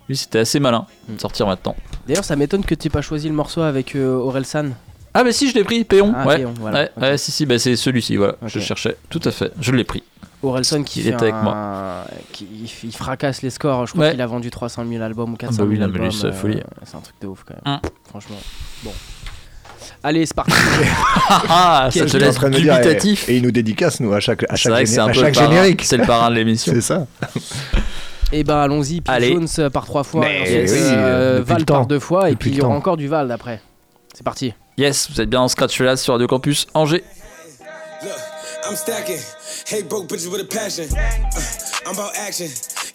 Lui c'était assez malin de sortir maintenant. D'ailleurs, ça m'étonne que tu aies pas choisi le morceau avec euh, Aurel San. Ah bah si je l'ai pris, Péon. Ah, ouais. Péon, voilà. ouais, si si bah c'est celui-ci voilà. Je cherchais. Tout à fait. Je l'ai pris. Orelson qui, Il fait était avec un- moi. qui il fracasse les scores. Je crois Ouais. qu'il a vendu 300 000 albums ou 400 bah 000 oui, non, mais albums. c'est euh, folie. c'est un truc de ouf quand même. Hum. Franchement. Bon. Allez, c'est parti. Ah, ça Quel- te laisse dubitatif. Et, et il nous dédicace, nous, à chaque, à C'est chaque, vrai que géné- c'est un à peu chaque générique. C'est le parrain de l'émission. C'est ça. Et ben allons-y. Jones euh, par trois fois. Ensuite, oui, euh, Val par deux fois. Et puis il y aura encore du Val d'après. C'est parti. Yes, vous êtes bien en scratch là sur Radio Campus Angers. Look, I'm stacking. Hey, broke bitches with a passion. Uh, I'm about action.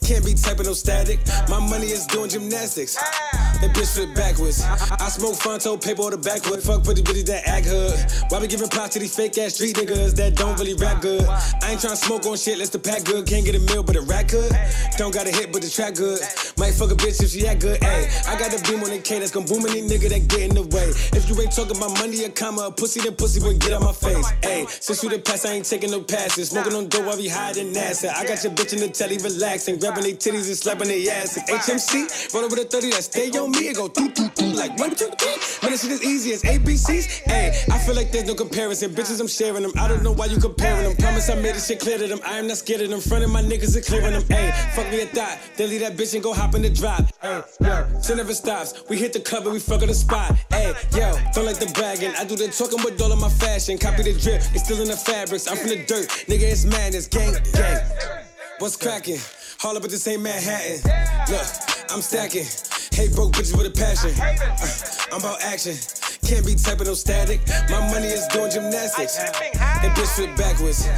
Can't be typing no static. My money is doing gymnastics. That bitch flip backwards. I, I smoke fronto, paper on the backwood. Fuck pretty bitches that act hood. Why we giving props to these fake ass street niggas that don't really rap good? I ain't tryna smoke on shit, let's the pack good. Can't get a meal, but a rack good. Don't got a hit, but the track good. Might fuck a bitch if she act good. Ayy, I got the beam on the K that's gon' boom any nigga that get in the way. If you ain't talking about money, a comma, a pussy, then pussy would get out my face. Ayy, since you the past, I ain't taking no passes. Smoking on dope while we hiding NASA. I got your bitch in the telly relaxing, grabbing they titties and slapping their ass. asses. HMC, roll over the 30, that stay on me, and go doo doo doo like one, two, three. Man, this shit is easy as ABCs. Hey, I feel like there's no comparison. Bitches, I'm sharing them. I don't know why you comparing them. Promise I made this shit clear to them. I am not scared of them. Front of my niggas are clearing them. Hey, fuck me a thought. Then leave that bitch and go hop in the drop. Hey, yo, shit never stops. We hit the cover, we fuck on the spot. Hey, yo, don't like the bragging. I do the talking with all of my fashion. Copy the drip, it's still in the fabrics. I'm from the dirt. Nigga, it's madness. Gang, gang. What's cracking? Up at the same Manhattan. Look, I'm stacking. Hate broke bitches with a passion. Uh, I'm about action. Can't be typing no static. My money is doing gymnastics. That bitch flip backwards.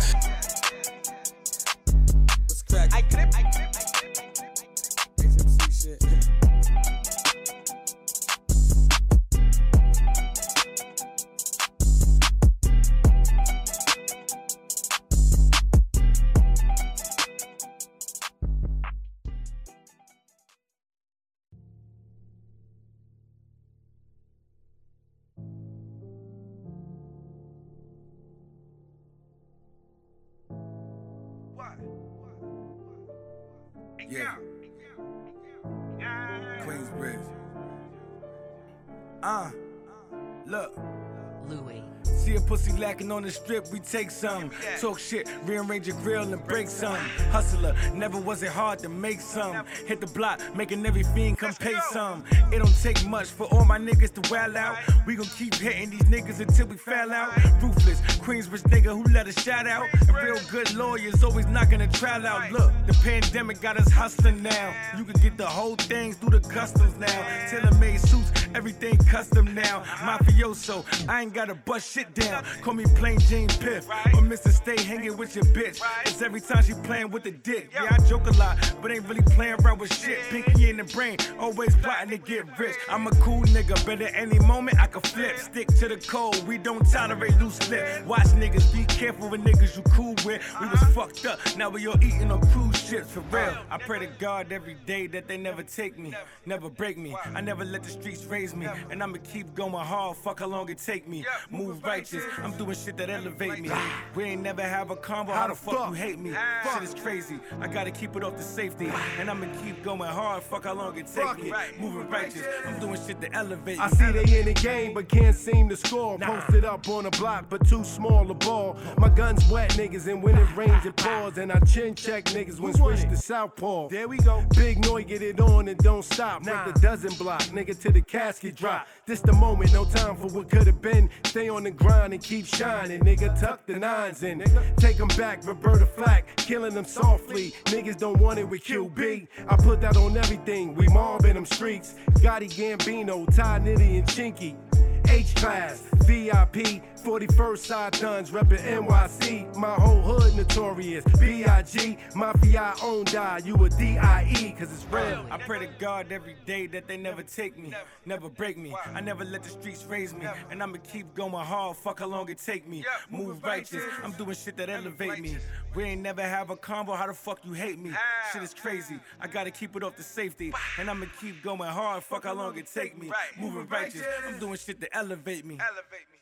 On the strip, we take some. Talk shit, rearrange your grill and break some. Hustler, never was it hard to make some. Hit the block, making every fiend come pay some. It don't take much for all my niggas to well out. We gon' keep hitting these niggas until we fall out. Ruthless, Queensbridge nigga who let us shout out. And real good lawyers always knocking the trial out. Look, the pandemic got us hustling now. You can get the whole things through the customs now. Tailor made suits, everything custom now. Mafioso, I ain't gotta bust shit down. Call me plain Jane Piff or Mr. Stay hanging with your bitch. Cause every time she playing with the dick. Yeah, I joke a lot, but ain't really playing around with shit. Pinky in the brain, always plotting to get rich. I'm a cool nigga, but at any moment I can flip. Stick to the code, we don't tolerate loose lip. Watch niggas, be careful with niggas you cool with. We was fucked up, now we all eating on cruise ships for real. I pray to God every day that they never take me, never break me. I never let the streets raise me, and I'ma keep going hard. Fuck how long it take me. Move righteous, I'm doing shit that elevate me. We ain't never have a combo. How the fuck you hate me? Ah. Shit is crazy. I gotta keep it off the safety, and I'ma keep going hard. Fuck how long it take me. Moving righteous, I'm doing shit to elevate. I see they in the game, but can't seem to score. Posted up on the block, but too small a ball. My guns wet niggas, and when it rains, it pours. And I chin check niggas when switch to southpaw. There we go. Big noise, get it on and don't stop. Make the dozen block, nigga, to the casket drop. This the moment, no time for what could have been. Stay on the grind and keep shining, nigga. Tuck the nines in. Take them back, Roberta Flack, killing them softly. Niggas don't want it with QB. I put that on everything. We mob in them streets. Gotti Gambino, Ty Nitty, and Chinky. H class, VIP, 41st side guns, reppin' NYC. My whole hood notorious. B.I.G. Mafia own die. You a D.I.E. cause it's real. I pray to God every day that they never take me, never break me. I never let the streets raise me, and I'ma keep going hard. Fuck how long it take me. Move righteous, I'm doing shit that elevate me. We ain't never have a combo. How the fuck you hate me? Ah. Shit is crazy. I gotta keep it off the safety, and I'ma keep going hard. Fuck how long it take me. Moving righteous, I'm doing shit to elevate me. Yeah. It's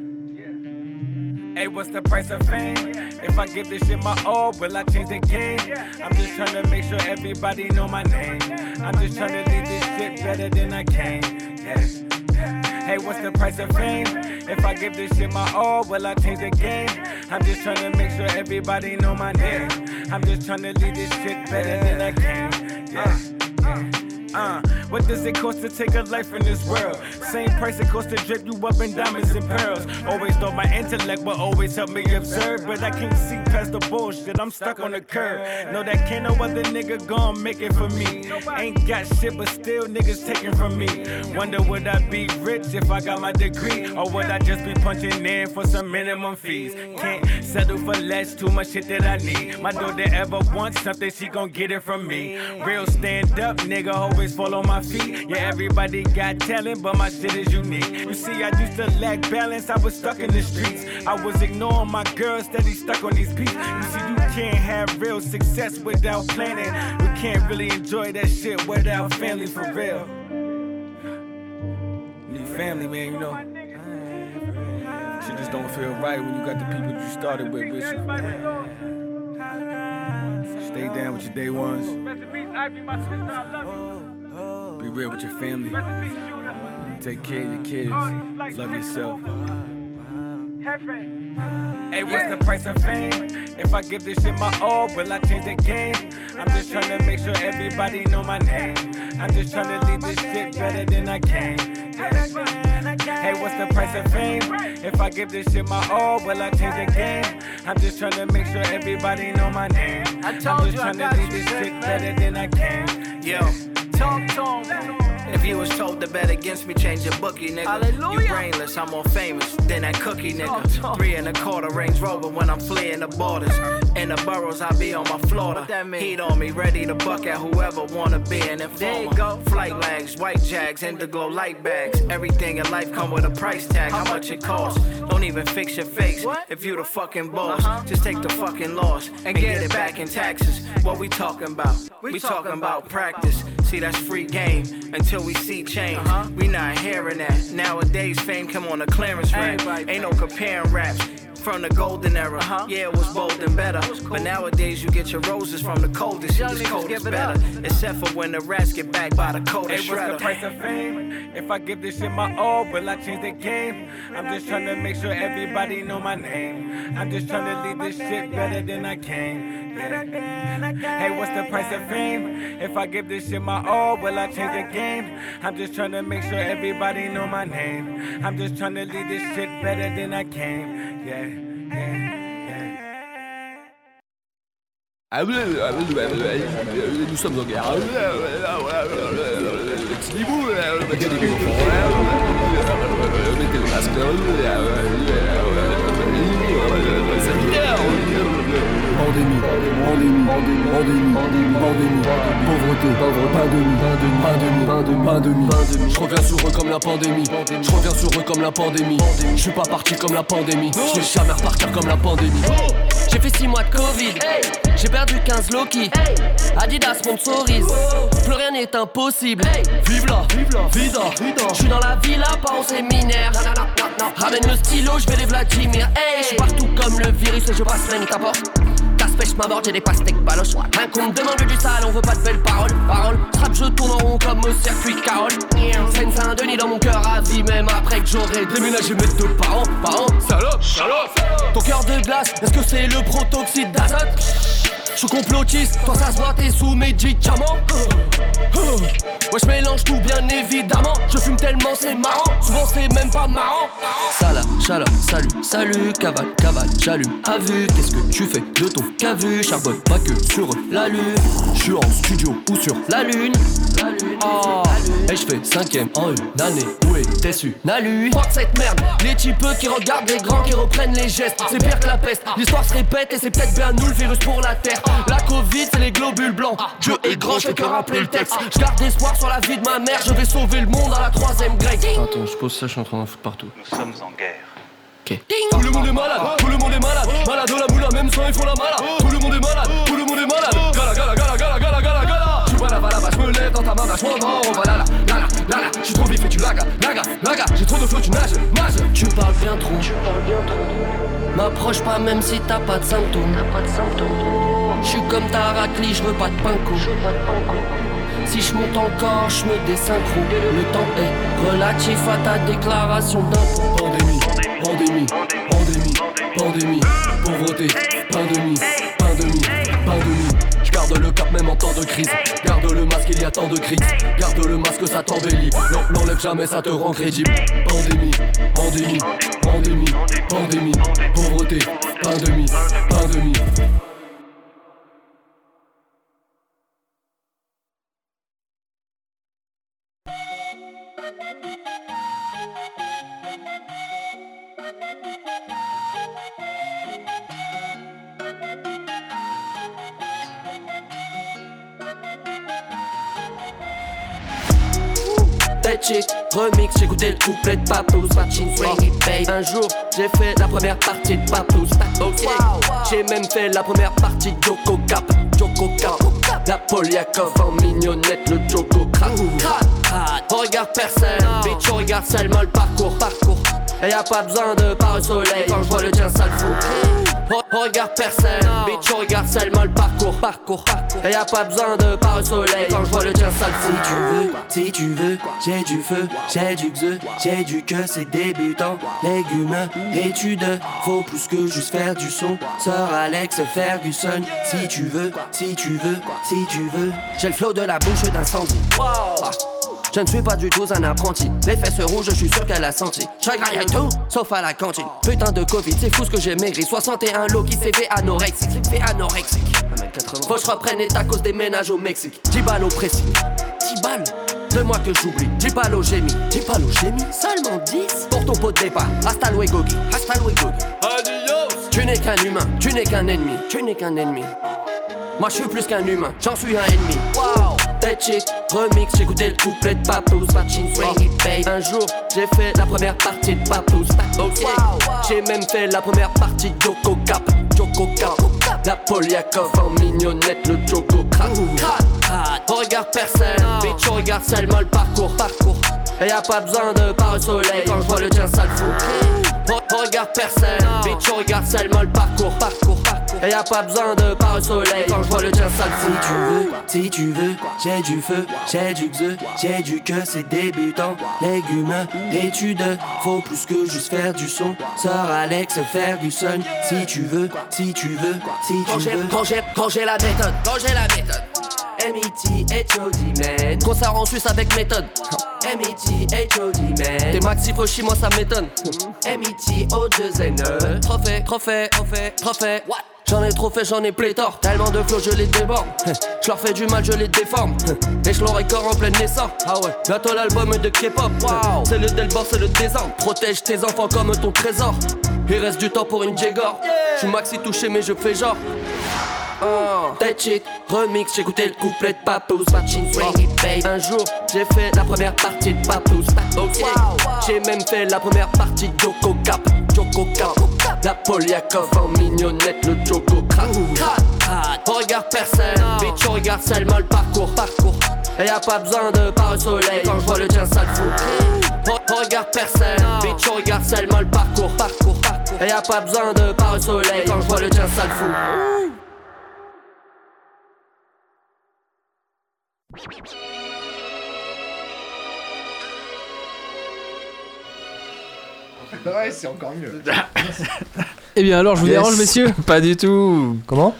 Hey, what's the price of fame? If I give this shit my all, will I change the game? I'm just trying to make sure everybody know my name. I'm just trying to leave this shit better than I came. Yeah. Hey, what's the price of fame? If I give this shit my all, will I change the game? I'm just trying to make sure everybody know my name. I'm just trying to leave this shit better than I came. Yeah. Uh, what does it cost to take a life in this world? Same price it costs to drip you up in diamonds and pearls. Always thought my intellect would always help me observe, but I can't see past the bullshit. I'm stuck on the curb. Know that can't no other nigga gon' make it for me. Ain't got shit, but still niggas taking from me. Wonder would I be rich if I got my degree, or would I just be punching in for some minimum fees? Can't settle for less, too much shit that I need. My daughter ever wants something, she gon' get it from me. Real stand up, nigga, always follow on feet. Yeah, everybody got talent, but my shit is unique. You see, I used to lack balance, I was stuck in the streets. I was ignoring my girl, steady stuck on these beats. You see, you can't have real success without planning. We can't really enjoy that shit without family for real. Need family, man, you know. Shit just don't feel right when you got the people you started with you. Stay down with your day ones. Be real with your family. Take care of your kids. Love yourself. Hey, what's the price of fame? If I give this shit my all, will I change the game? I'm just trying to make sure everybody know my name. I'm just trying to leave this shit better than I can. Hey, what's the price of fame? If I give this shit my all, will I change the game? I'm just trying to make sure everybody know my name. I'm just trying to leave this shit better than I came. Yo, talk to me. If you was told to bet against me, change your bookie, nigga. Hallelujah. You brainless, I'm more famous than that cookie, nigga. Three and a quarter Range Rover when I'm fleeing the borders. In the boroughs, I be on my Florida. Heat on me, ready to buck at whoever wanna be an informer. Go. Flight lags, white jags, indigo light bags. Everything in life come with a price tag. How much it costs? Don't even fix your face. If you the fucking boss, uh-huh. just take the fucking loss and get it back in taxes. What we talking about? We talking about practice. See, that's free game until we see change. Uh-huh. We not hearing that. Nowadays, fame come on a clearance rack. Ain't no comparing raps. From the golden era, huh? yeah, it was bold and better. But nowadays, you get your roses from the coldest. You just cold is better. Except for when the rats get backed by the coldest Hey, what's the price of fame? If I give this shit my all, will I change the game? I'm just trying to make sure everybody know my name. I'm just trying to leave this shit better than I came. Yeah. Hey, what's the price of fame? If I give this shit my all, will I change the game? I'm just trying to make sure everybody know my name. I'm just trying to leave this shit better than I yeah, yeah. Nous sommes en guerre. Mettez le masque, Pandémie, pandémie, pandémie, pandémie, pauvreté, pandémie, pandémie, pandémie, pandémie. Je reviens sur eux comme la pandémie. Je reviens sur eux comme la pandémie. Je suis pas parti comme la pandémie. Je vais jamais repartir comme la pandémie. J'ai fait 6 mois de Covid, j'ai perdu 15 Loki. Adidas sponsorise, plus rien n'est impossible. Vive la, vive la, vida, Je suis dans la villa, pas en séminaire. Ramène le stylo, je vais les Vladimir. Hey, je partout comme le virus et je passe la nuit à bord. Casse-pêche m'aborde, j'ai des pastèques baloches. Un con me demande du sale, on veut pas de belles paroles. Paroles, strap, je tourne en rond comme au circuit Carole. Seine Saint-Denis dans mon cœur à vie, même après que j'aurai déménagé mes deux parents. Parents, salope, salope. ton cœur de glace, est-ce que c'est le protoxyde d'azote? Suis complotiste, toi ça se voit, t'es sous médicaments. Ouais, je mélange tout bien évidemment. Je fume tellement, c'est marrant. Souvent, c'est même pas marrant. Salah, chala, salut, salut, cavale, cavale, j'allume. A vu, qu'est-ce que tu fais de ton cavu? Charbonne pas que sur la lune. Je suis en studio ou sur la lune. Oh, et je fais cinquième en une année. Où était une alu Fuck cette merde, les types qui regardent les grands qui reprennent les gestes. C'est pire que la peste, l'histoire se répète et c'est peut-être bien nous le virus pour la terre. La Covid, c'est les globules blancs. Dieu est grand, je fais que rappeler le texte. Je garde espoir sur la vie de ma mère, je vais sauver le monde à la troisième grecque. Attends, je pose ça, je suis en train d'en foutre partout. Nous sommes en guerre. Tout le monde est malade, tout le monde est malade. Malade de la moula, même sans ils font la malade. Tout le monde est malade, tout le monde est malade. Dans ta main. On va là, là, là, là, là, là. Je suis trop vif et tu lagas, lagas, lagas. J'ai trop de flow, tu nages, nages. Tu parles bien trop. Tu parles bien trop. M'approche pas même si t'as pas de symptômes. T'as pas de symptômes. Je suis comme ta raclie, je veux pas de pinko. Si je monte encore, je me désynchro. Le temps est relatif à ta déclaration d'impôt. Pandémie, pandémie, pandémie, pandémie, pauvreté, pandémie, pandémie, pandémie. Garde le cap même en temps de crise. Garde le masque, il y a tant de crises. Garde le masque, ça t'embellit. L'enlève jamais, ça te rend crédible. Pandémie, pandémie, pandémie, pandémie, pauvreté, pandémie, pandémie. Chick, remix, j'écoutais le couplet de Papous. Un jour, j'ai fait la première partie de Papous, ok. J'ai même fait la première partie de Joko Cap, Joko Cap. La Poliakov en mignonnette, le Joko Crack. Crack, regarde personne, bitch, on regarde seulement le parcours, parcours. Et y a pas besoin de par au soleil quand je vois le tien, ça le fout. Re- Regarde personne, bitch, regarde seulement le parcours, parcours, parcours. Et y a pas besoin de par au soleil quand je vois le tien, le fout. Si tu veux, si tu veux, j'ai du feu, j'ai du xe, j'ai du que c'est débutant. Légumes, études, faut plus que juste faire du son. Sœur Alex Ferguson, si tu veux, si tu veux, si tu veux. J'ai le flow de la bouche d'incendie. Wow. Je ne suis pas du tout un apprenti. Les fesses rouges, je suis sûr qu'elle a senti. Je rien tout, sauf à la cantine. Putain de Covid, c'est fou ce que j'ai maigri. 61 lots qui s'est fait anorexique. Fait anorexique. Faut que je reprenne les tacos des ménages au Mexique. 10 balles au précis. 10 balles Deux mois que j'oublie. 10 balles au génie. 10 balles au génie. Seulement 10 Pour ton pot de départ. Hasta luego. Hasta luego. Adios. Tu n'es qu'un humain. Tu n'es qu'un ennemi. Tu n'es qu'un ennemi. Moi je suis plus qu'un humain, j'en suis un ennemi. Wow, chick, remix, j'écoutais le couplet de Papous, Machine Swing Babe. Un jour, j'ai fait la première partie de Papous, ok. J'ai même fait la première partie de Joko Cap, Joko Cap. La Poliakov en mignonnette, le Joko Crack. Crack, regarde personne, bitch, on regarde seulement le parcours, parcours. Et y a pas besoin de par au soleil. Quand je vois le tien, ça le fout. Re- Regarde personne, bitch, on regarde seulement le parcours, parcours, parcours. Et y a pas besoin de par au soleil quand je vois le tien, ça le fout. Si tu veux, si tu veux, j'ai du feu, j'ai du xe, j'ai du que c'est débutant. Légumes, études, faut plus que juste faire du son. Sœur Alex Ferguson, si tu veux, si tu veux, si tu veux. Quand j'ai, quand j'ai la méthode, quand j'ai la méthode. M.E.T. H.O.D. man. Concert en Suisse avec méthode. M.E.T. H.O.D. man. Des maxi Frochi, moi ça m'étonne. M.E.T. O2N Trophée, trophée, trophée, trophée. What? J'en ai trop fait, j'en ai pléthore. Tellement de flots, je les déborde. Je leur fais du mal, je les déforme. Et je leur écore en pleine naissance. Ah ouais. Bientôt l'album de K-pop. Wow. C'est le Delbord, c'est le désordre. Protège tes enfants comme ton trésor. Il reste du temps pour une Jégor. Je suis maxi touché mais je fais genre Oh. Remix, j'écoutais le couplet de Swing Babe. Un jour, j'ai fait la première partie de Papous, ok. J'ai même fait la première partie de Joko Cap, Joko Cap. La Poliakov en mignonnette, le Joko Crack. Regarde personne, bitch, on regarde seulement le parcours, parcours. Et y a pas besoin de par au soleil. Quand je vois le tien, ça le fout. Re- Regarde personne, bitch, on regarde seulement le parcours, parcours, parcours. Et y a pas besoin de par au soleil. Quand je vois le tien, ça le Ouais, c'est encore mieux. Eh bien alors, je vous Yes. dérange, messieurs? Pas du tout. Comment?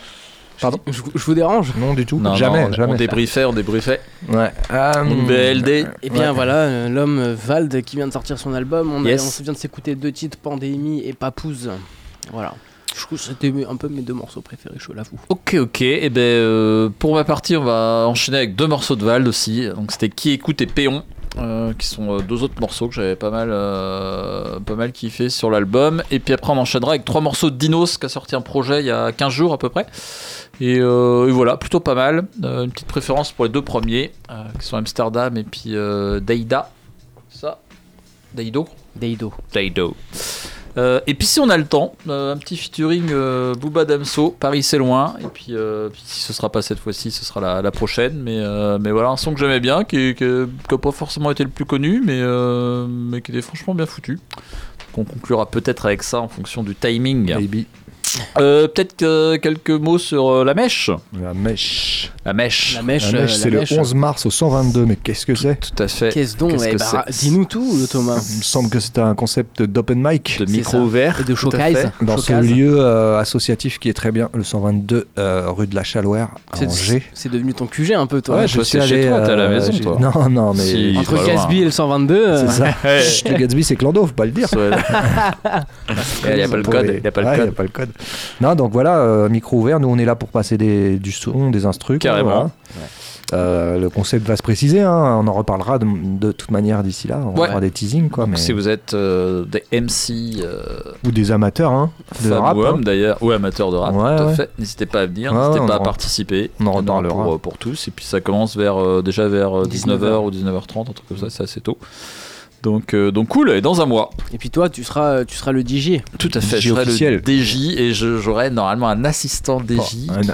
Pardon? Je, je vous dérange? Non, du tout. Non, jamais, non, jamais. On débriefait, on débriefait. Ouais. Euh, BLD. Eh bien Ouais. voilà, euh, l'homme euh, Vald qui vient de sortir son album. On, a- Yes. on se vient de s'écouter deux titres, Pandémie et Papouze. Voilà. Je trouve que c'était un peu mes deux morceaux préférés, je l'avoue. Ok, ok. Et ben, euh, pour ma partie, on va enchaîner avec deux morceaux de Vald aussi. Donc, c'était Qui écoute et Péon, euh, qui sont euh, deux autres morceaux que j'avais pas mal, euh, pas mal kiffé sur l'album. Et puis après, on enchaînera avec trois morceaux de Dinos, qui a sorti un projet il y a 15 jours à peu près. Et, euh, et voilà, plutôt pas mal. Euh, une petite préférence pour les deux premiers, euh, qui sont Amsterdam et puis euh, Daïda. Ça Daido Daido. Daido. Euh, et puis si on a le temps, euh, un petit featuring euh, Booba Damso, Paris c'est loin. Et puis, si ce sera pas cette fois-ci, ce sera la, prochaine. Mais, mais voilà, un son que j'aimais bien, qui n'a pas forcément été le plus connu, mais, mais qui était franchement bien foutu. On conclura peut-être avec ça en fonction du timing. Euh, peut-être euh, quelques mots sur euh, la mèche. La mèche. La mèche. La mèche, La euh, mèche, c'est le mèche. 11 mars au 122, mais qu'est-ce que c'est? Tout à fait. Qu'est-ce donc Qu'est-ce Eh que c'est? Dis-nous tout, Thomas. Il me semble que c'est un concept d'open mic. De micro ça. ouvert. Et de tout à showcase. fait. Dans ce Showcase. lieu euh, associatif qui est très bien, le 122 euh, rue de la Chalouère à C'est- Angers. C'est devenu ton QG un peu, toi. Ouais, je toi, suis c'est chez allé. toi, t'es à la maison, j'ai- toi. Non, non, mais. Si. Entre pas. Gatsby et le 122. euh, C'est ça. Chut, le Gatsby, c'est Clando, faut pas le dire. Il n'y a pas le code. Il n'y a pas le Ouais, code. Non, donc voilà, euh, micro ouvert, nous on est là pour passer des, du son, des instrus. Carrément. voilà. Euh, le concept va se préciser, hein, on en reparlera de, de toute manière d'ici là, on Ouais. fera des teasings quoi. Mais... Si vous êtes euh, des MC euh, Ou des amateurs hein, de rap. ou hein. d'ailleurs, ou amateurs de rap, Ouais, ouais. fait. N'hésitez pas à venir, Ouais, n'hésitez pas à participer. on en reparlera. Pour, pour tous. Et puis ça commence vers, euh, déjà vers 19h 19h. ou 19h30, un truc comme ça, c'est assez tôt. Donc, euh, donc cool, et dans un mois. Et puis toi, tu seras, tu seras le DJ. Tout à fait, DJ je serai officiel. le DJ et je- j'aurai normalement un assistant DJ Bon, un- qui-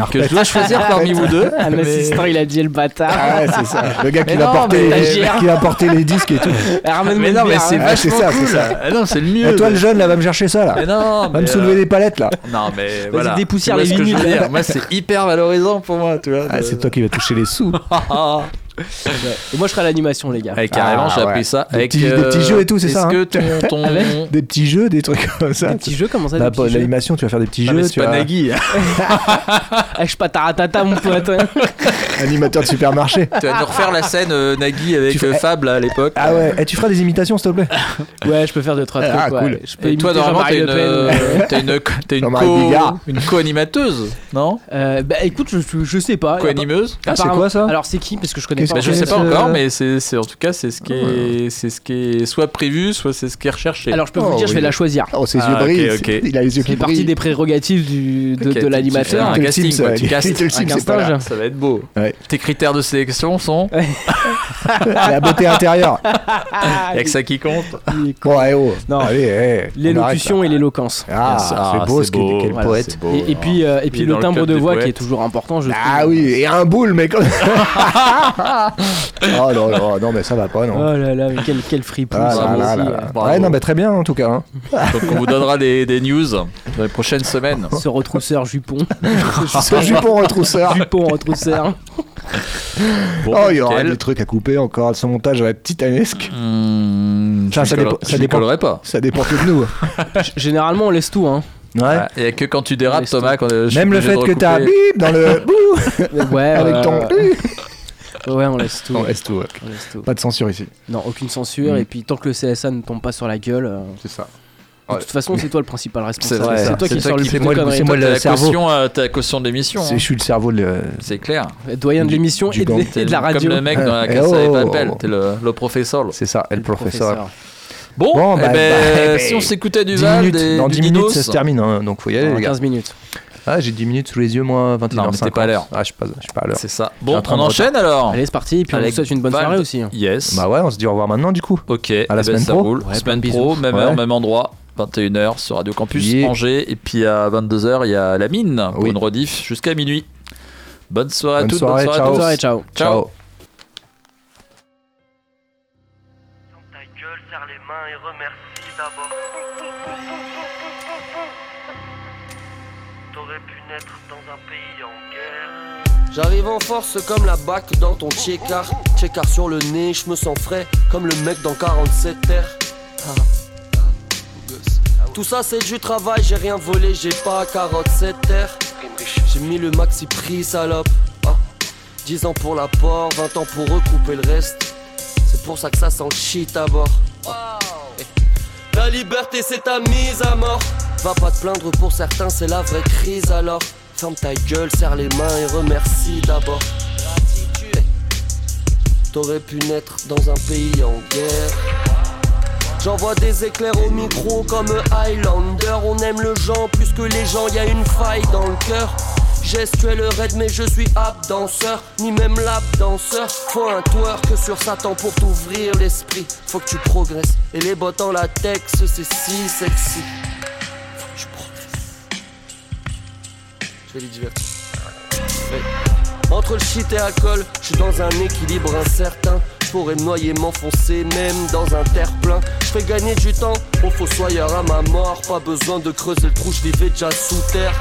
un- que je dois choisir parmi vous deux. Un mais- assistant, il a dit le bâtard. Ah ouais, c'est ça. Le gars qui Mais va, non, porter, mais- qui va porter les disques et tout. Ramène Mais mon non, mais c'est hein. Ah, c'est vachement ça, c'est cool. ça. Ah non, c'est le Et mieux. toi le jeune là va me chercher ça là. Mais non, Va mais, me soulever euh, les palettes là. Non, mais voilà. dépoussière Tu vois les ce que je veux vinyles. dire. Moi, c'est hyper valorisant pour moi, tu vois. Ah, de- c'est toi qui vas toucher les sous. Et moi, je serai à l'animation, les gars. Ouais, carrément, Ah, j'ai ouais. appris ça. Des avec, petits- des euh, petits jeux et tout, c'est est-ce ça, hein que ton. ton... Avec Des petits jeux, des trucs comme ça. Des petits jeux, comment ça, Bah, des pour petits jeux l'animation, tu vas faire des petits Ah, mais jeux. c'est Tu pas vas... Nagui. Ah, je suis pas taratata, mon pote. Animateur de supermarché. tu vas nous refaire la scène euh, Nagui avec Tu fais- euh, Fab là, à l'époque. Ah ouais, et tu feras des imitations s'il te plaît Ouais, je peux faire deux, trois trucs. Ah, ouais. cool. Je peux Et toi, normalement, t'as Jean-Marie une, Le Pen. euh, t'as une, t'as une, Jean-Marie co, Bigard. une co-animateuse, non? Euh, bah écoute, je, je, je sais pas. Co-animeuse? Ah, c'est Apparemment- quoi, ça? Alors c'est qui? Parce que je connais. Bah, je que sais c'est, pas encore, mais c'est, c'est- en tout cas, c'est ce qui est, c'est ce qui est soit prévu, soit c'est ce qui est recherché. Alors je peux vous Oh, dire, je vais la choisir. Oh, ses Ah, yeux ok, brillent. Il a les yeux qui fait partie des prérogatives du, de, l'animateur. tu fais Un casting. Tu c'est. Ça va être beau. Tes critères de sélection sont La beauté intérieure. Il y a que ça qui compte. Bon, oh. Non. Eh, on L'élocution et l'éloquence. Ah, Ah, c'est beau c'est ce Voilà, poète. c'est. Et, puis, euh, et puis le timbre de voix qui est toujours important. Je Ah oui, et un boule, mec. oh non, non, non, mais ça va pas, non. Oh là là, mais quel, quel fripou. Ah ça là aussi, là là euh. Ouais, non, mais très bien en tout cas. hein. Donc on vous donnera des, des news dans les prochaines semaines. Ce retrousseur jupon. Ce jupon retrousseur. jupon retrousseur. Bon, Oh, il y aura des trucs à couper encore. Son montage va être titanesque. Hmm, Ça, dépend- ça pas. Ça dépend que de nous. Généralement, on laisse tout. Hein. Ouais. Ah, a que quand tu dérapes, Thomas, quand euh, Même le fait que t'as bip dans le bouh Ouais, avec ton ouais. On laisse tout. On laisse tout. ouais. On laisse tout. Pas de censure ici. Non, aucune censure. Mm. Et puis, tant que le CSA ne tombe pas sur la gueule. euh, C'est ça. De toute façon, c'est toi le principal responsable. C'est toi qui sors le plus conneries. c'est moi T'as le la cerveau. caution, euh, t'as la caution de l'émission. C'est- hein. Je suis le cerveau de. le- C'est clair. Doyen de l'émission du et, de- gang. et de la radio. Comme le mec dans la Eh Casa de oh. Papel, t'es le, le professeur. C'est ça, et le professeur. Bon, Bon, eh bah, ben, bah, bah, si on s'écoutait du 10 Val, Dans du 10 minutes, ça se termine, hein, donc faut y aller, Dans les gars. 15 minutes. Ah, j'ai 10 minutes sous les yeux, moi, 21h50. Non, mais t'es pas à l'heure. Ah, je suis pas, je suis pas à l'heure. C'est ça. Bon, on enchaîne alors Allez, c'est parti. Et puis on vous Avec souhaite une bonne soirée aussi. hein. Yes. Bah ouais, on se dit au revoir maintenant, du coup. Ok, À la eh ben, semaine ça pro. Ouais, semaine pro, bisous. même Ouais. heure, même endroit. 21h sur Radio Campus Yeah. Angers. Et puis à 22h, il y a La Mine pour Oui. une rediff jusqu'à minuit. Bonne soirée à toutes, soirée, bonne soirée ciao. à tous. Bonne soirée, ciao. Ciao. Ta gueule, serre les mains et remercie d'abord. J'arrive en force comme la bac dans ton. Checkar sur le nez, je me sens frais comme le mec dans 47 terres. Ah. Tout ça c'est du travail, j'ai rien volé, j'ai pas carotte cette terre. J'ai mis le maxi prix salope. Ah, 10 ans pour l'apport, 20 ans pour recouper le reste. C'est pour ça que ça sent shit à bord. Ah. La liberté c'est ta mise à mort. Va pas te plaindre pour certains, c'est la vraie crise alors. Ferme ta gueule, serre les mains et remercie d'abord. T'aurais pu naître dans un pays en guerre. J'envoie des éclairs au micro comme Highlander. On aime le gens plus que les gens, y a une faille dans le cœur. Gestuel raide, mais je suis ap danseur, ni même lap danseur. Faut un twerk sur Satan pour t'ouvrir l'esprit. Faut que tu progresses. Et les bottes en latex, c'est si sexy. Je vais les divertir. Entre le shit et alcool, je suis dans un équilibre incertain. Pourrais me noyer, m'enfoncer, même dans un terre-plein. Je fais gagner du temps au fossoyeur à ma mort. Pas besoin de creuser le trou, je vivais déjà sous terre.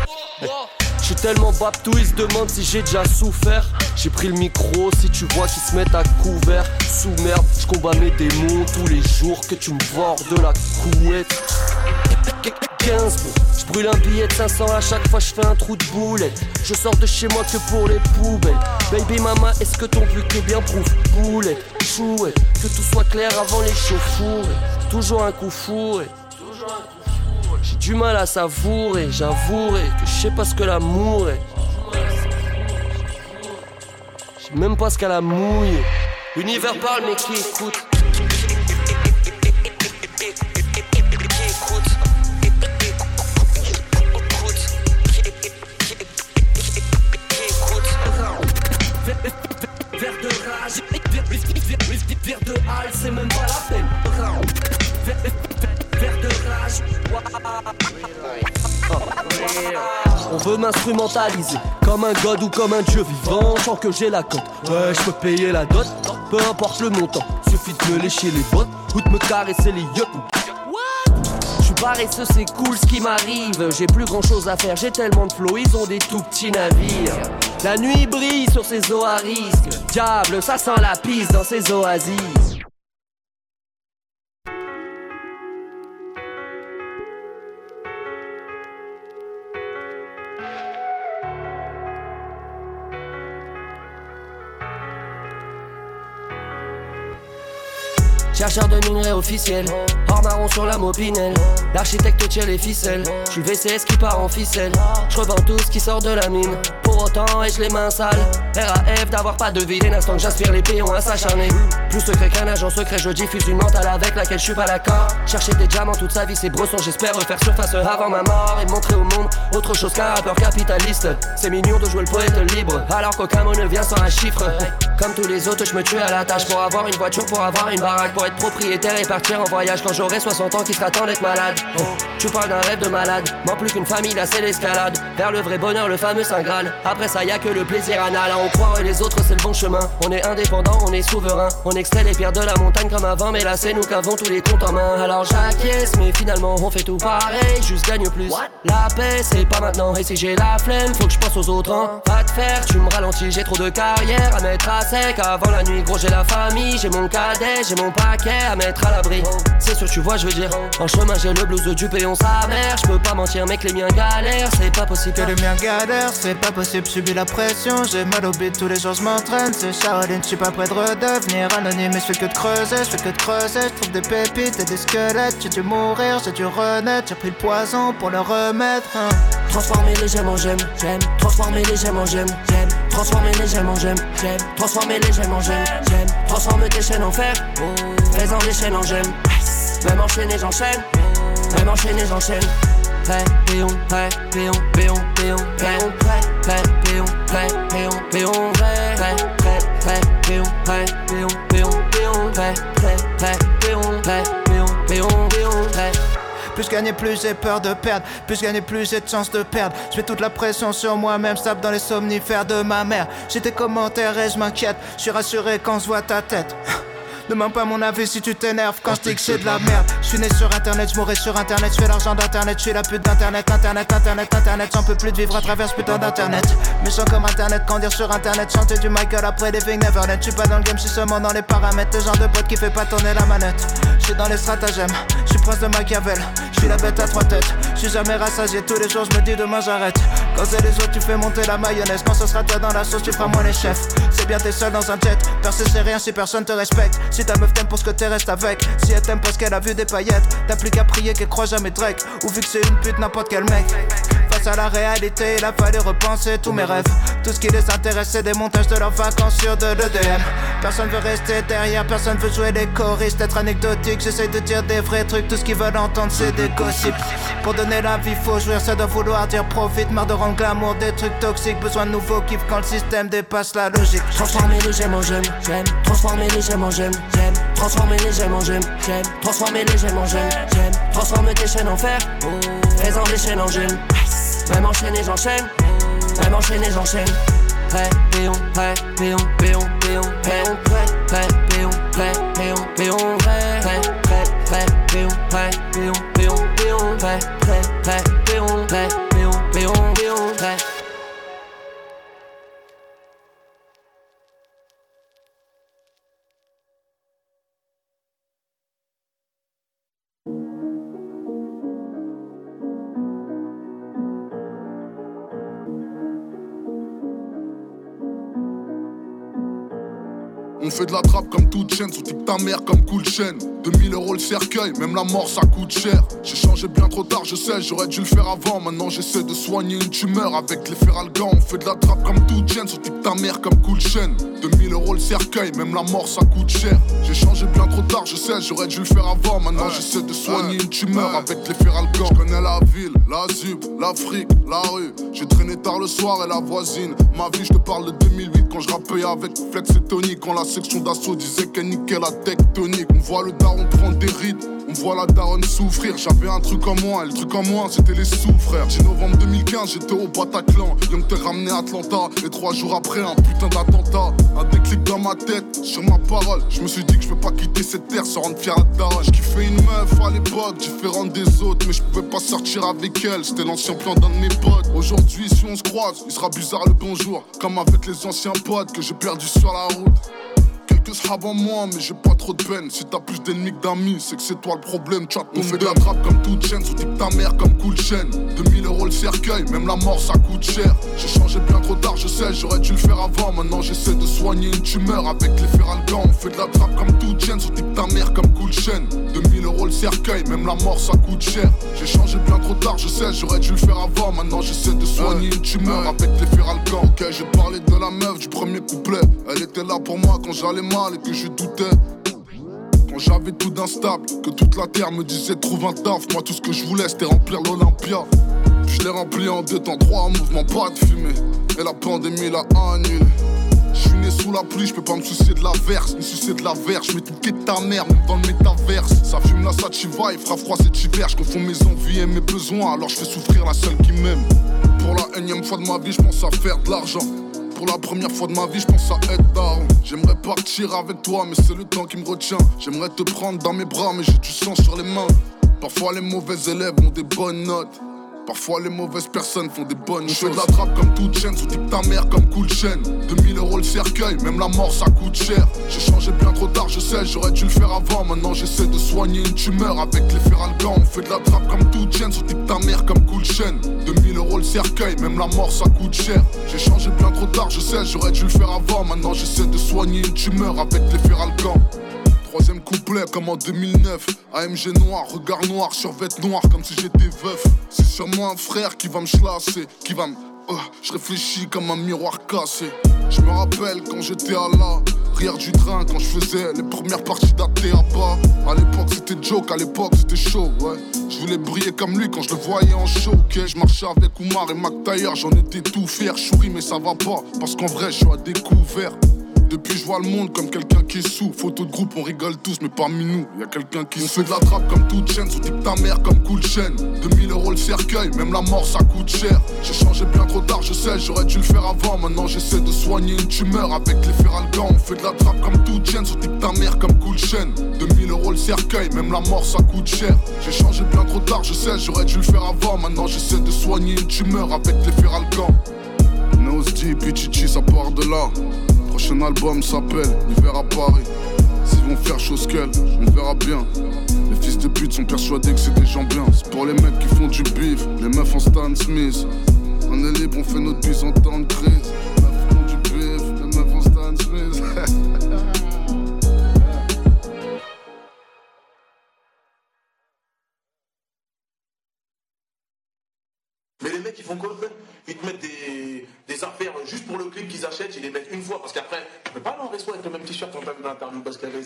Je suis tellement baptou, ils se demandent si j'ai déjà souffert. J'ai pris le micro, si tu vois qu'ils se mettent à couvert. Sous merde, je combats mes démons tous les jours que tu me vores de la couette. 15 bons. Je brûle un billet de 500 à chaque fois je fais un trou de boulette Je sors de chez moi que pour les poubelles. Baby mama est-ce que ton but est bien prouve Boulette, chouette Que tout soit clair avant les chauffourées Toujours un coup fourré. J'ai du mal à savourer J'avouerai que je sais pas ce que l'amour est. Je sais même pas ce qu'elle a mouille. L'univers parle, mais qui écoute? Vers de halle, c'est même pas la peine. Vers de rage, on veut m'instrumentaliser comme un god ou comme un dieu vivant. Tant que j'ai la cote, ouais, je peux payer la dot. Peu importe le montant, suffit de me lécher les bottes ou de me caresser les yeux. Suis paresseux, c'est cool ce qui m'arrive. J'ai plus grand chose à faire, j'ai tellement de flow, ils ont des tout petits navires. La nuit brille sur ces risque. Diable, ça sent la pisse dans ces oasis. Chercheur de minerais officiel, hors marron sur la mopinelle. L'architecte tire les ficelles, je suis VCS qui part en ficelle. Je revends tout ce qui sort de la mine. Pour autant, ai-je les mains sales? RAF d'avoir pas de vie, dès l'instant que j'aspire les péons à s'acharner. Plus secret qu'un agent secret, je diffuse une mentale avec laquelle je suis pas d'accord. Chercher des diamants toute sa vie, c'est bresson, j'espère refaire surface avant ma mort et montrer au monde autre chose qu'un rappeur capitaliste. C'est mignon de jouer le poète libre, alors qu'aucun mot ne vient sans un chiffre. Comme tous les autres, je me tue à la tâche pour avoir une voiture, pour avoir une baraque, pour être propriétaire et partir en voyage quand j'aurai 60 ans qui sera temps d'être malade. Oh, tu parles d'un rêve de malade, moins plus qu'une famille, là c'est l'escalade. Vers le vrai bonheur, le fameux Saint Graal. Après ça, y a que le plaisir anal. On croit les autres, c'est le bon chemin. On est indépendant, on est souverain. On extrait les pierres de la montagne comme avant, mais là c'est nous qu'avons tous les comptes en main. Alors j'acquiesce, mais finalement on fait tout pareil, juste gagne plus. La paix, c'est pas maintenant. Et si j'ai la flemme, faut que je pense aux autres. Hein. Pas de faire, tu me ralentis, j'ai trop de carrière à mettre à sec. Avant la nuit, gros, j'ai la famille, j'ai mon cadet, j'ai mon paquet à mettre à l'abri. C'est sûr, tu vois, je veux dire. En chemin, j'ai le blues du péon sa mère. Je peux pas mentir, mec, les miens galèrent, c'est pas possible. Que les miens galèrent, c'est pas possible, subis la pression. J'ai mal au bide, tous les jours je m'entraîne. C'est Shaolin, je suis pas prêt de redevenir anonyme. Mais je fais que de creuser, je fais que de creuser. Je trouve des pépites et des squelettes. J'ai dû mourir, j'ai dû renaître. J'ai pris le poison pour le remettre. hein. Transformer les gemmes en gemmes, j'aime. Transformer les gemmes en gemmes, j'aime. Transformer les gemmes en gemmes, j'aime. Transformer les gemmes en gemmes, j'aime. Transformer tes chaînes en fer, faisant des chaînes en gemmes. Même enchaîner, j'enchaîne. Même enchaîner, j'enchaîne. Prêt, péon, prêt, péon, péon, péon, péon, prêt, prêt, péon, prêt, péon, péon, prêt, prêt, prêt, prêt, péon, prêt, péon, péon, péon, prêt, prêt, prêt, péon, prêt, péon, péon, péon, prêt. Plus gagner, plus j'ai peur de perdre. Plus gagner, plus j'ai de chance de perdre. Je mets toute la pression sur moi-même, tape dans les somnifères de ma mère. J'ai tes commentaires et je m'inquiète. Je suis rassuré quand je vois ta tête. Demande pas mon avis si tu t'énerves quand je dis que c'est de la merde. Je suis né sur internet, je mourrai sur internet, je fais l'argent d'internet, je suis la pute d'internet, internet, internet, internet, j'en peux plus de vivre à travers ce putain d'internet. Méchant comme internet, quand dire sur internet, chanter du Michael après Living Neverland. Je suis pas dans le game, je suis seulement dans les paramètres, le genre de pote qui fait pas tourner la manette. Je suis dans les stratagèmes, je suis prince de Machiavel, je suis la bête à trois têtes. Je suis jamais rassasié, tous les jours je me dis demain j'arrête. Quand c'est les autres, tu fais monter la mayonnaise. Quand ce sera toi dans la sauce, tu feras moins les chefs. C'est bien, t'es seul dans un jet. Percer, c'est rien si personne te respecte. Si ta meuf t'aime pour ce que t'es, reste avec. Si elle t'aime parce qu'elle a vu des paillettes, t'as plus qu'à prier qu'elle croit jamais Drake. Ou vu que c'est une pute, n'importe quel mec. Face à la réalité, il a fallu repenser tous mes rêves. Tout ce qui les intéresse, c'est des montages de leurs vacances sur de l'EDM. Personne veut rester derrière, personne veut jouer les choristes, être anecdotique. J'essaye de dire des vrais trucs, tout ce qu'ils veulent entendre, c'est des gossips. Pour donner la vie, faut jouir, ça doit vouloir dire profite. Marre de rendre glamour des trucs toxiques, besoin de nouveaux kiffs quand le système dépasse la logique. Transformer les gemmes en gemmes, j'aime. Transformer les gemmes en gemmes, j'aime. Transformer les gemmes en gemmes, j'aime. Transformer les gemmes en gemmes, j'aime. Transformer tes chaînes en fer, faisant des chaînes en gemmes. Même enchaîner, j'enchaîne. Même enchaîner, j'enchaîne. Prêt, péon, prêt, péon, péon, péon, péon, prêt, prêt, péon, prêt, péon, péon, On fait de la trappe comme toute chaîne, sous type ta mère comme cool chaîne. 2000 euros le cercueil, même la mort ça coûte cher. J'ai changé bien trop tard, je sais, j'aurais dû le faire avant. Maintenant j'essaie de soigner une tumeur avec les feralgans. On fait de la trappe comme toute chaîne, sur ta mère comme cool chaîne. 2000 euros le cercueil, même la mort ça coûte cher. J'ai changé bien trop tard, je sais, j'aurais dû le faire avant. Maintenant j'essaie de soigner une tumeur avec les feralgans. Je connais la ville, la ZUB, l'Afrique, la rue. J'ai traîné tard le soir et la voisine. Ma vie, je te parle de 2008 quand je rappais avec Flex et Tony. Quand la section d'assaut disait qu'elle niquait la tectonique. On voit le daron prendre des rides, on voit la daronne souffrir. J'avais un truc en moi, le truc en moi, c'était les sous-frères. 10 novembre 2015, j'étais au Bataclan. Young te ramené à Atlanta. Et trois jours après, un putain d'attentat. Un déclic dans ma tête, sur ma parole. Je me suis dit que je peux pas quitter cette terre sans rendre fier à daronne. Je kiffais une meuf à l'époque, différente des autres. Mais je pouvais pas sortir avec elle, c'était l'ancien plan d'un de mes potes. Aujourd'hui, si on se croise, il sera bizarre le bonjour. Comme avec les anciens potes que j'ai perdu sur la route. Quelques sera en moi, mais j'ai pas trop de peine. Si t'as plus d'ennemis que d'amis, c'est que c'est toi le problème. Tu as On fait de la trappe comme toute chaîne, sous ta mère comme cool chaîne. 2000 euros le cercueil, même la mort ça coûte cher. J'ai changé bien trop tard, je sais, j'aurais dû le faire avant. Maintenant j'essaie de soigner une tumeur avec les feralgans. On fait de la trappe comme toute chaîne, sous ta mère comme cool chaîne. 2000 euros le cercueil, même la mort ça coûte cher. J'ai changé bien trop tard, je sais, j'aurais dû le faire avant. Maintenant j'essaie de soigner une tumeur avec les feralgans. Ok, j'ai parlé de la meuf du premier couplet. Elle était là pour moi quand j'allais mal et que je doutais. Quand j'avais tout d'instable, que toute la terre me disait trouve un taf. Moi tout ce que je voulais c'était remplir l'Olympia. Je l'ai rempli en deux temps, trois mouvements, pas de fumée. Et la pandémie l'a annulé. Je suis né sous la pluie, je peux pas me soucier de la verse, soucier de la verse, je mets tout de ta mère, même dans le métaverse. Ça fume la sativa, il fera froid cet hiver, je confonds mes envies et mes besoins, alors je fais souffrir la seule qui m'aime. Pour la énième fois de ma vie, je pense à faire de l'argent. Pour la première fois de ma vie, je pense à être daron. J'aimerais partir avec toi, mais c'est le temps qui me retient. J'aimerais te prendre dans mes bras, mais j'ai du sang sur les mains. Parfois les mauvais élèves ont des bonnes notes. Parfois les mauvaises personnes font des bonnes choses. Je fais de la trappe comme toute chaîne, sous ta mère comme cool chaîne. 2000 euros le cercueil, même la mort ça coûte cher. J'ai changé bien trop tard, je sais, j'aurais dû le faire avant. Maintenant j'essaie de soigner une tumeur avec les feralgans. On fait de la trappe comme toute chaîne, sous ta mère comme cool chaîne. 2000 euros le cercueil, même la mort ça coûte cher. J'ai changé bien trop tard, je sais, j'aurais dû le faire avant. Maintenant j'essaie de soigner une tumeur avec les feralgans. Troisième couplet comme en 2009 AMG noir, regard noir, survêt noir comme si j'étais veuf. C'est sûrement un frère qui va me chlasser Qui va me... Oh, je réfléchis comme un miroir cassé. Je me rappelle quand j'étais à la Rire du train quand je faisais les premières parties d'ATABA À l'époque c'était joke, à l'époque c'était chaud, ouais. Je voulais briller comme lui quand je le voyais en show, ok. Je marchais avec Oumar et Mac Taylor, j'en étais tout fier Chouris mais ça va pas, parce qu'en vrai je suis à découvert depuis je vois le monde comme quelqu'un qui sous. Photo de groupe on rigole tous mais parmi nous y a quelqu'un qui fait de la trappe comme toute chaîne. Sous ta mère comme cool chaîne. 2000 euros le cercueil même la mort ça coûte cher. J'ai changé bien trop tard je sais j'aurais dû le faire avant. Maintenant j'essaie de soigner une tumeur avec les feralgans On fait de la trappe comme toute chaîne. Sous ta mère comme cool chaîne. 2000 euros le cercueil même la mort ça coûte cher. J'ai changé bien trop tard je sais j'aurais dû le faire avant. Maintenant j'essaie de soigner une tumeur avec les feralgans Nosdi, Pichichi ça part de là prochain album s'appelle L'hiver à Paris. S'ils vont faire chose qu'elle, on verra bien. Les fils de pute sont persuadés que c'est des gens bien. C'est pour les mecs qui font du bif, les meufs en Stan Smith. On est libre, on fait notre bise en temps de crise. Du bif, les meufs en Stan Smith. Mais les mecs, ils font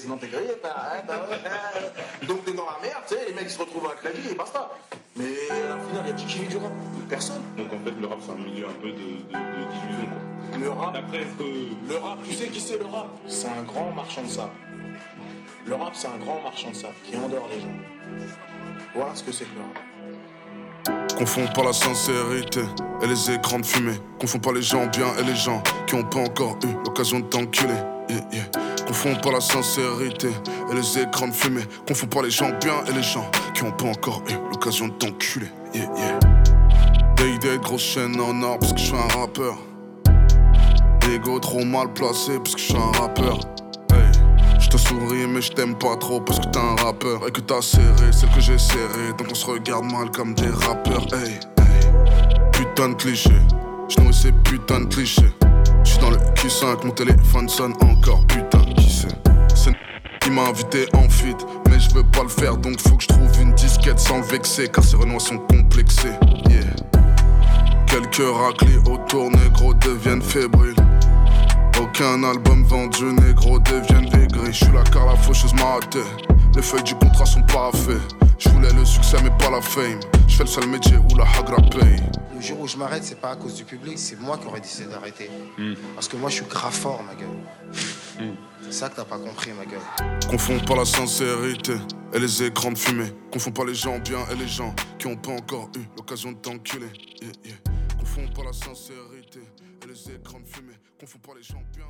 sinon t'es grillé. bah, bah, ouais. Donc t'es dans la merde, tu sais, les mecs ils se retrouvent avec la vie et basta. Mais à la finale, il y a qui qui vit du rap Personne. Donc en fait, le rap, c'est un milieu un peu de, de, de diffusion. Quoi. Le rap, Après, que. le rap, tu sais qui c'est le rap? C'est un grand marchand de sable. Le rap, c'est un grand marchand de sable qui endort les gens. Voilà ce que c'est que le rap. Confonds pas la sincérité et les écrans de fumée. Confonds pas les gens bien et les gens qui ont pas encore eu l'occasion de t'enculer. Yeah, yeah. Confonds pas la sincérité et les écrans de fumée. Confonds pas les gens bien et les gens qui ont pas encore eu l'occasion de t'enculer. Yeah, yeah. Day day, grosse chaîne en or parce que je suis un rappeur. Ego trop mal placé parce que je suis un rappeur. Hey. Je te souris mais je t'aime pas trop parce que t'es un rappeur et que t'as serré celle que j'ai serré donc on se regarde mal comme des rappeurs hey, hey. Putain de cliché, je nourris ces putains de clichés Je suis dans le Q5, mon téléphone sonne encore putain qui m'a invité en feat mais je veux pas le faire, donc faut que je trouve une disquette sans le vexer, car ces renois sont complexés. Yeah. Quelques raclés autour, négro deviennent fébriles. Aucun album vendu, négro deviennent aigris. Je suis là car la faucheuse m'a raté. Les feuilles du contrat sont pas faites. Je voulais le succès, mais pas la fame. Je fais le seul métier où la hagra paye. Le jour où je m'arrête, c'est pas à cause du public, c'est moi qui aurais décidé d'arrêter. Parce que moi, je suis grave fort, ma gueule. C'est ça que t'as pas compris, ma gueule. Confonds pas la sincérité et les écrans de fumée. Confonds pas les gens bien et les gens qui ont pas encore eu l'occasion de t'enculer. Yeah, yeah. Confonds pas la sincérité et les écrans de fumée. Confonds pas les gens bien.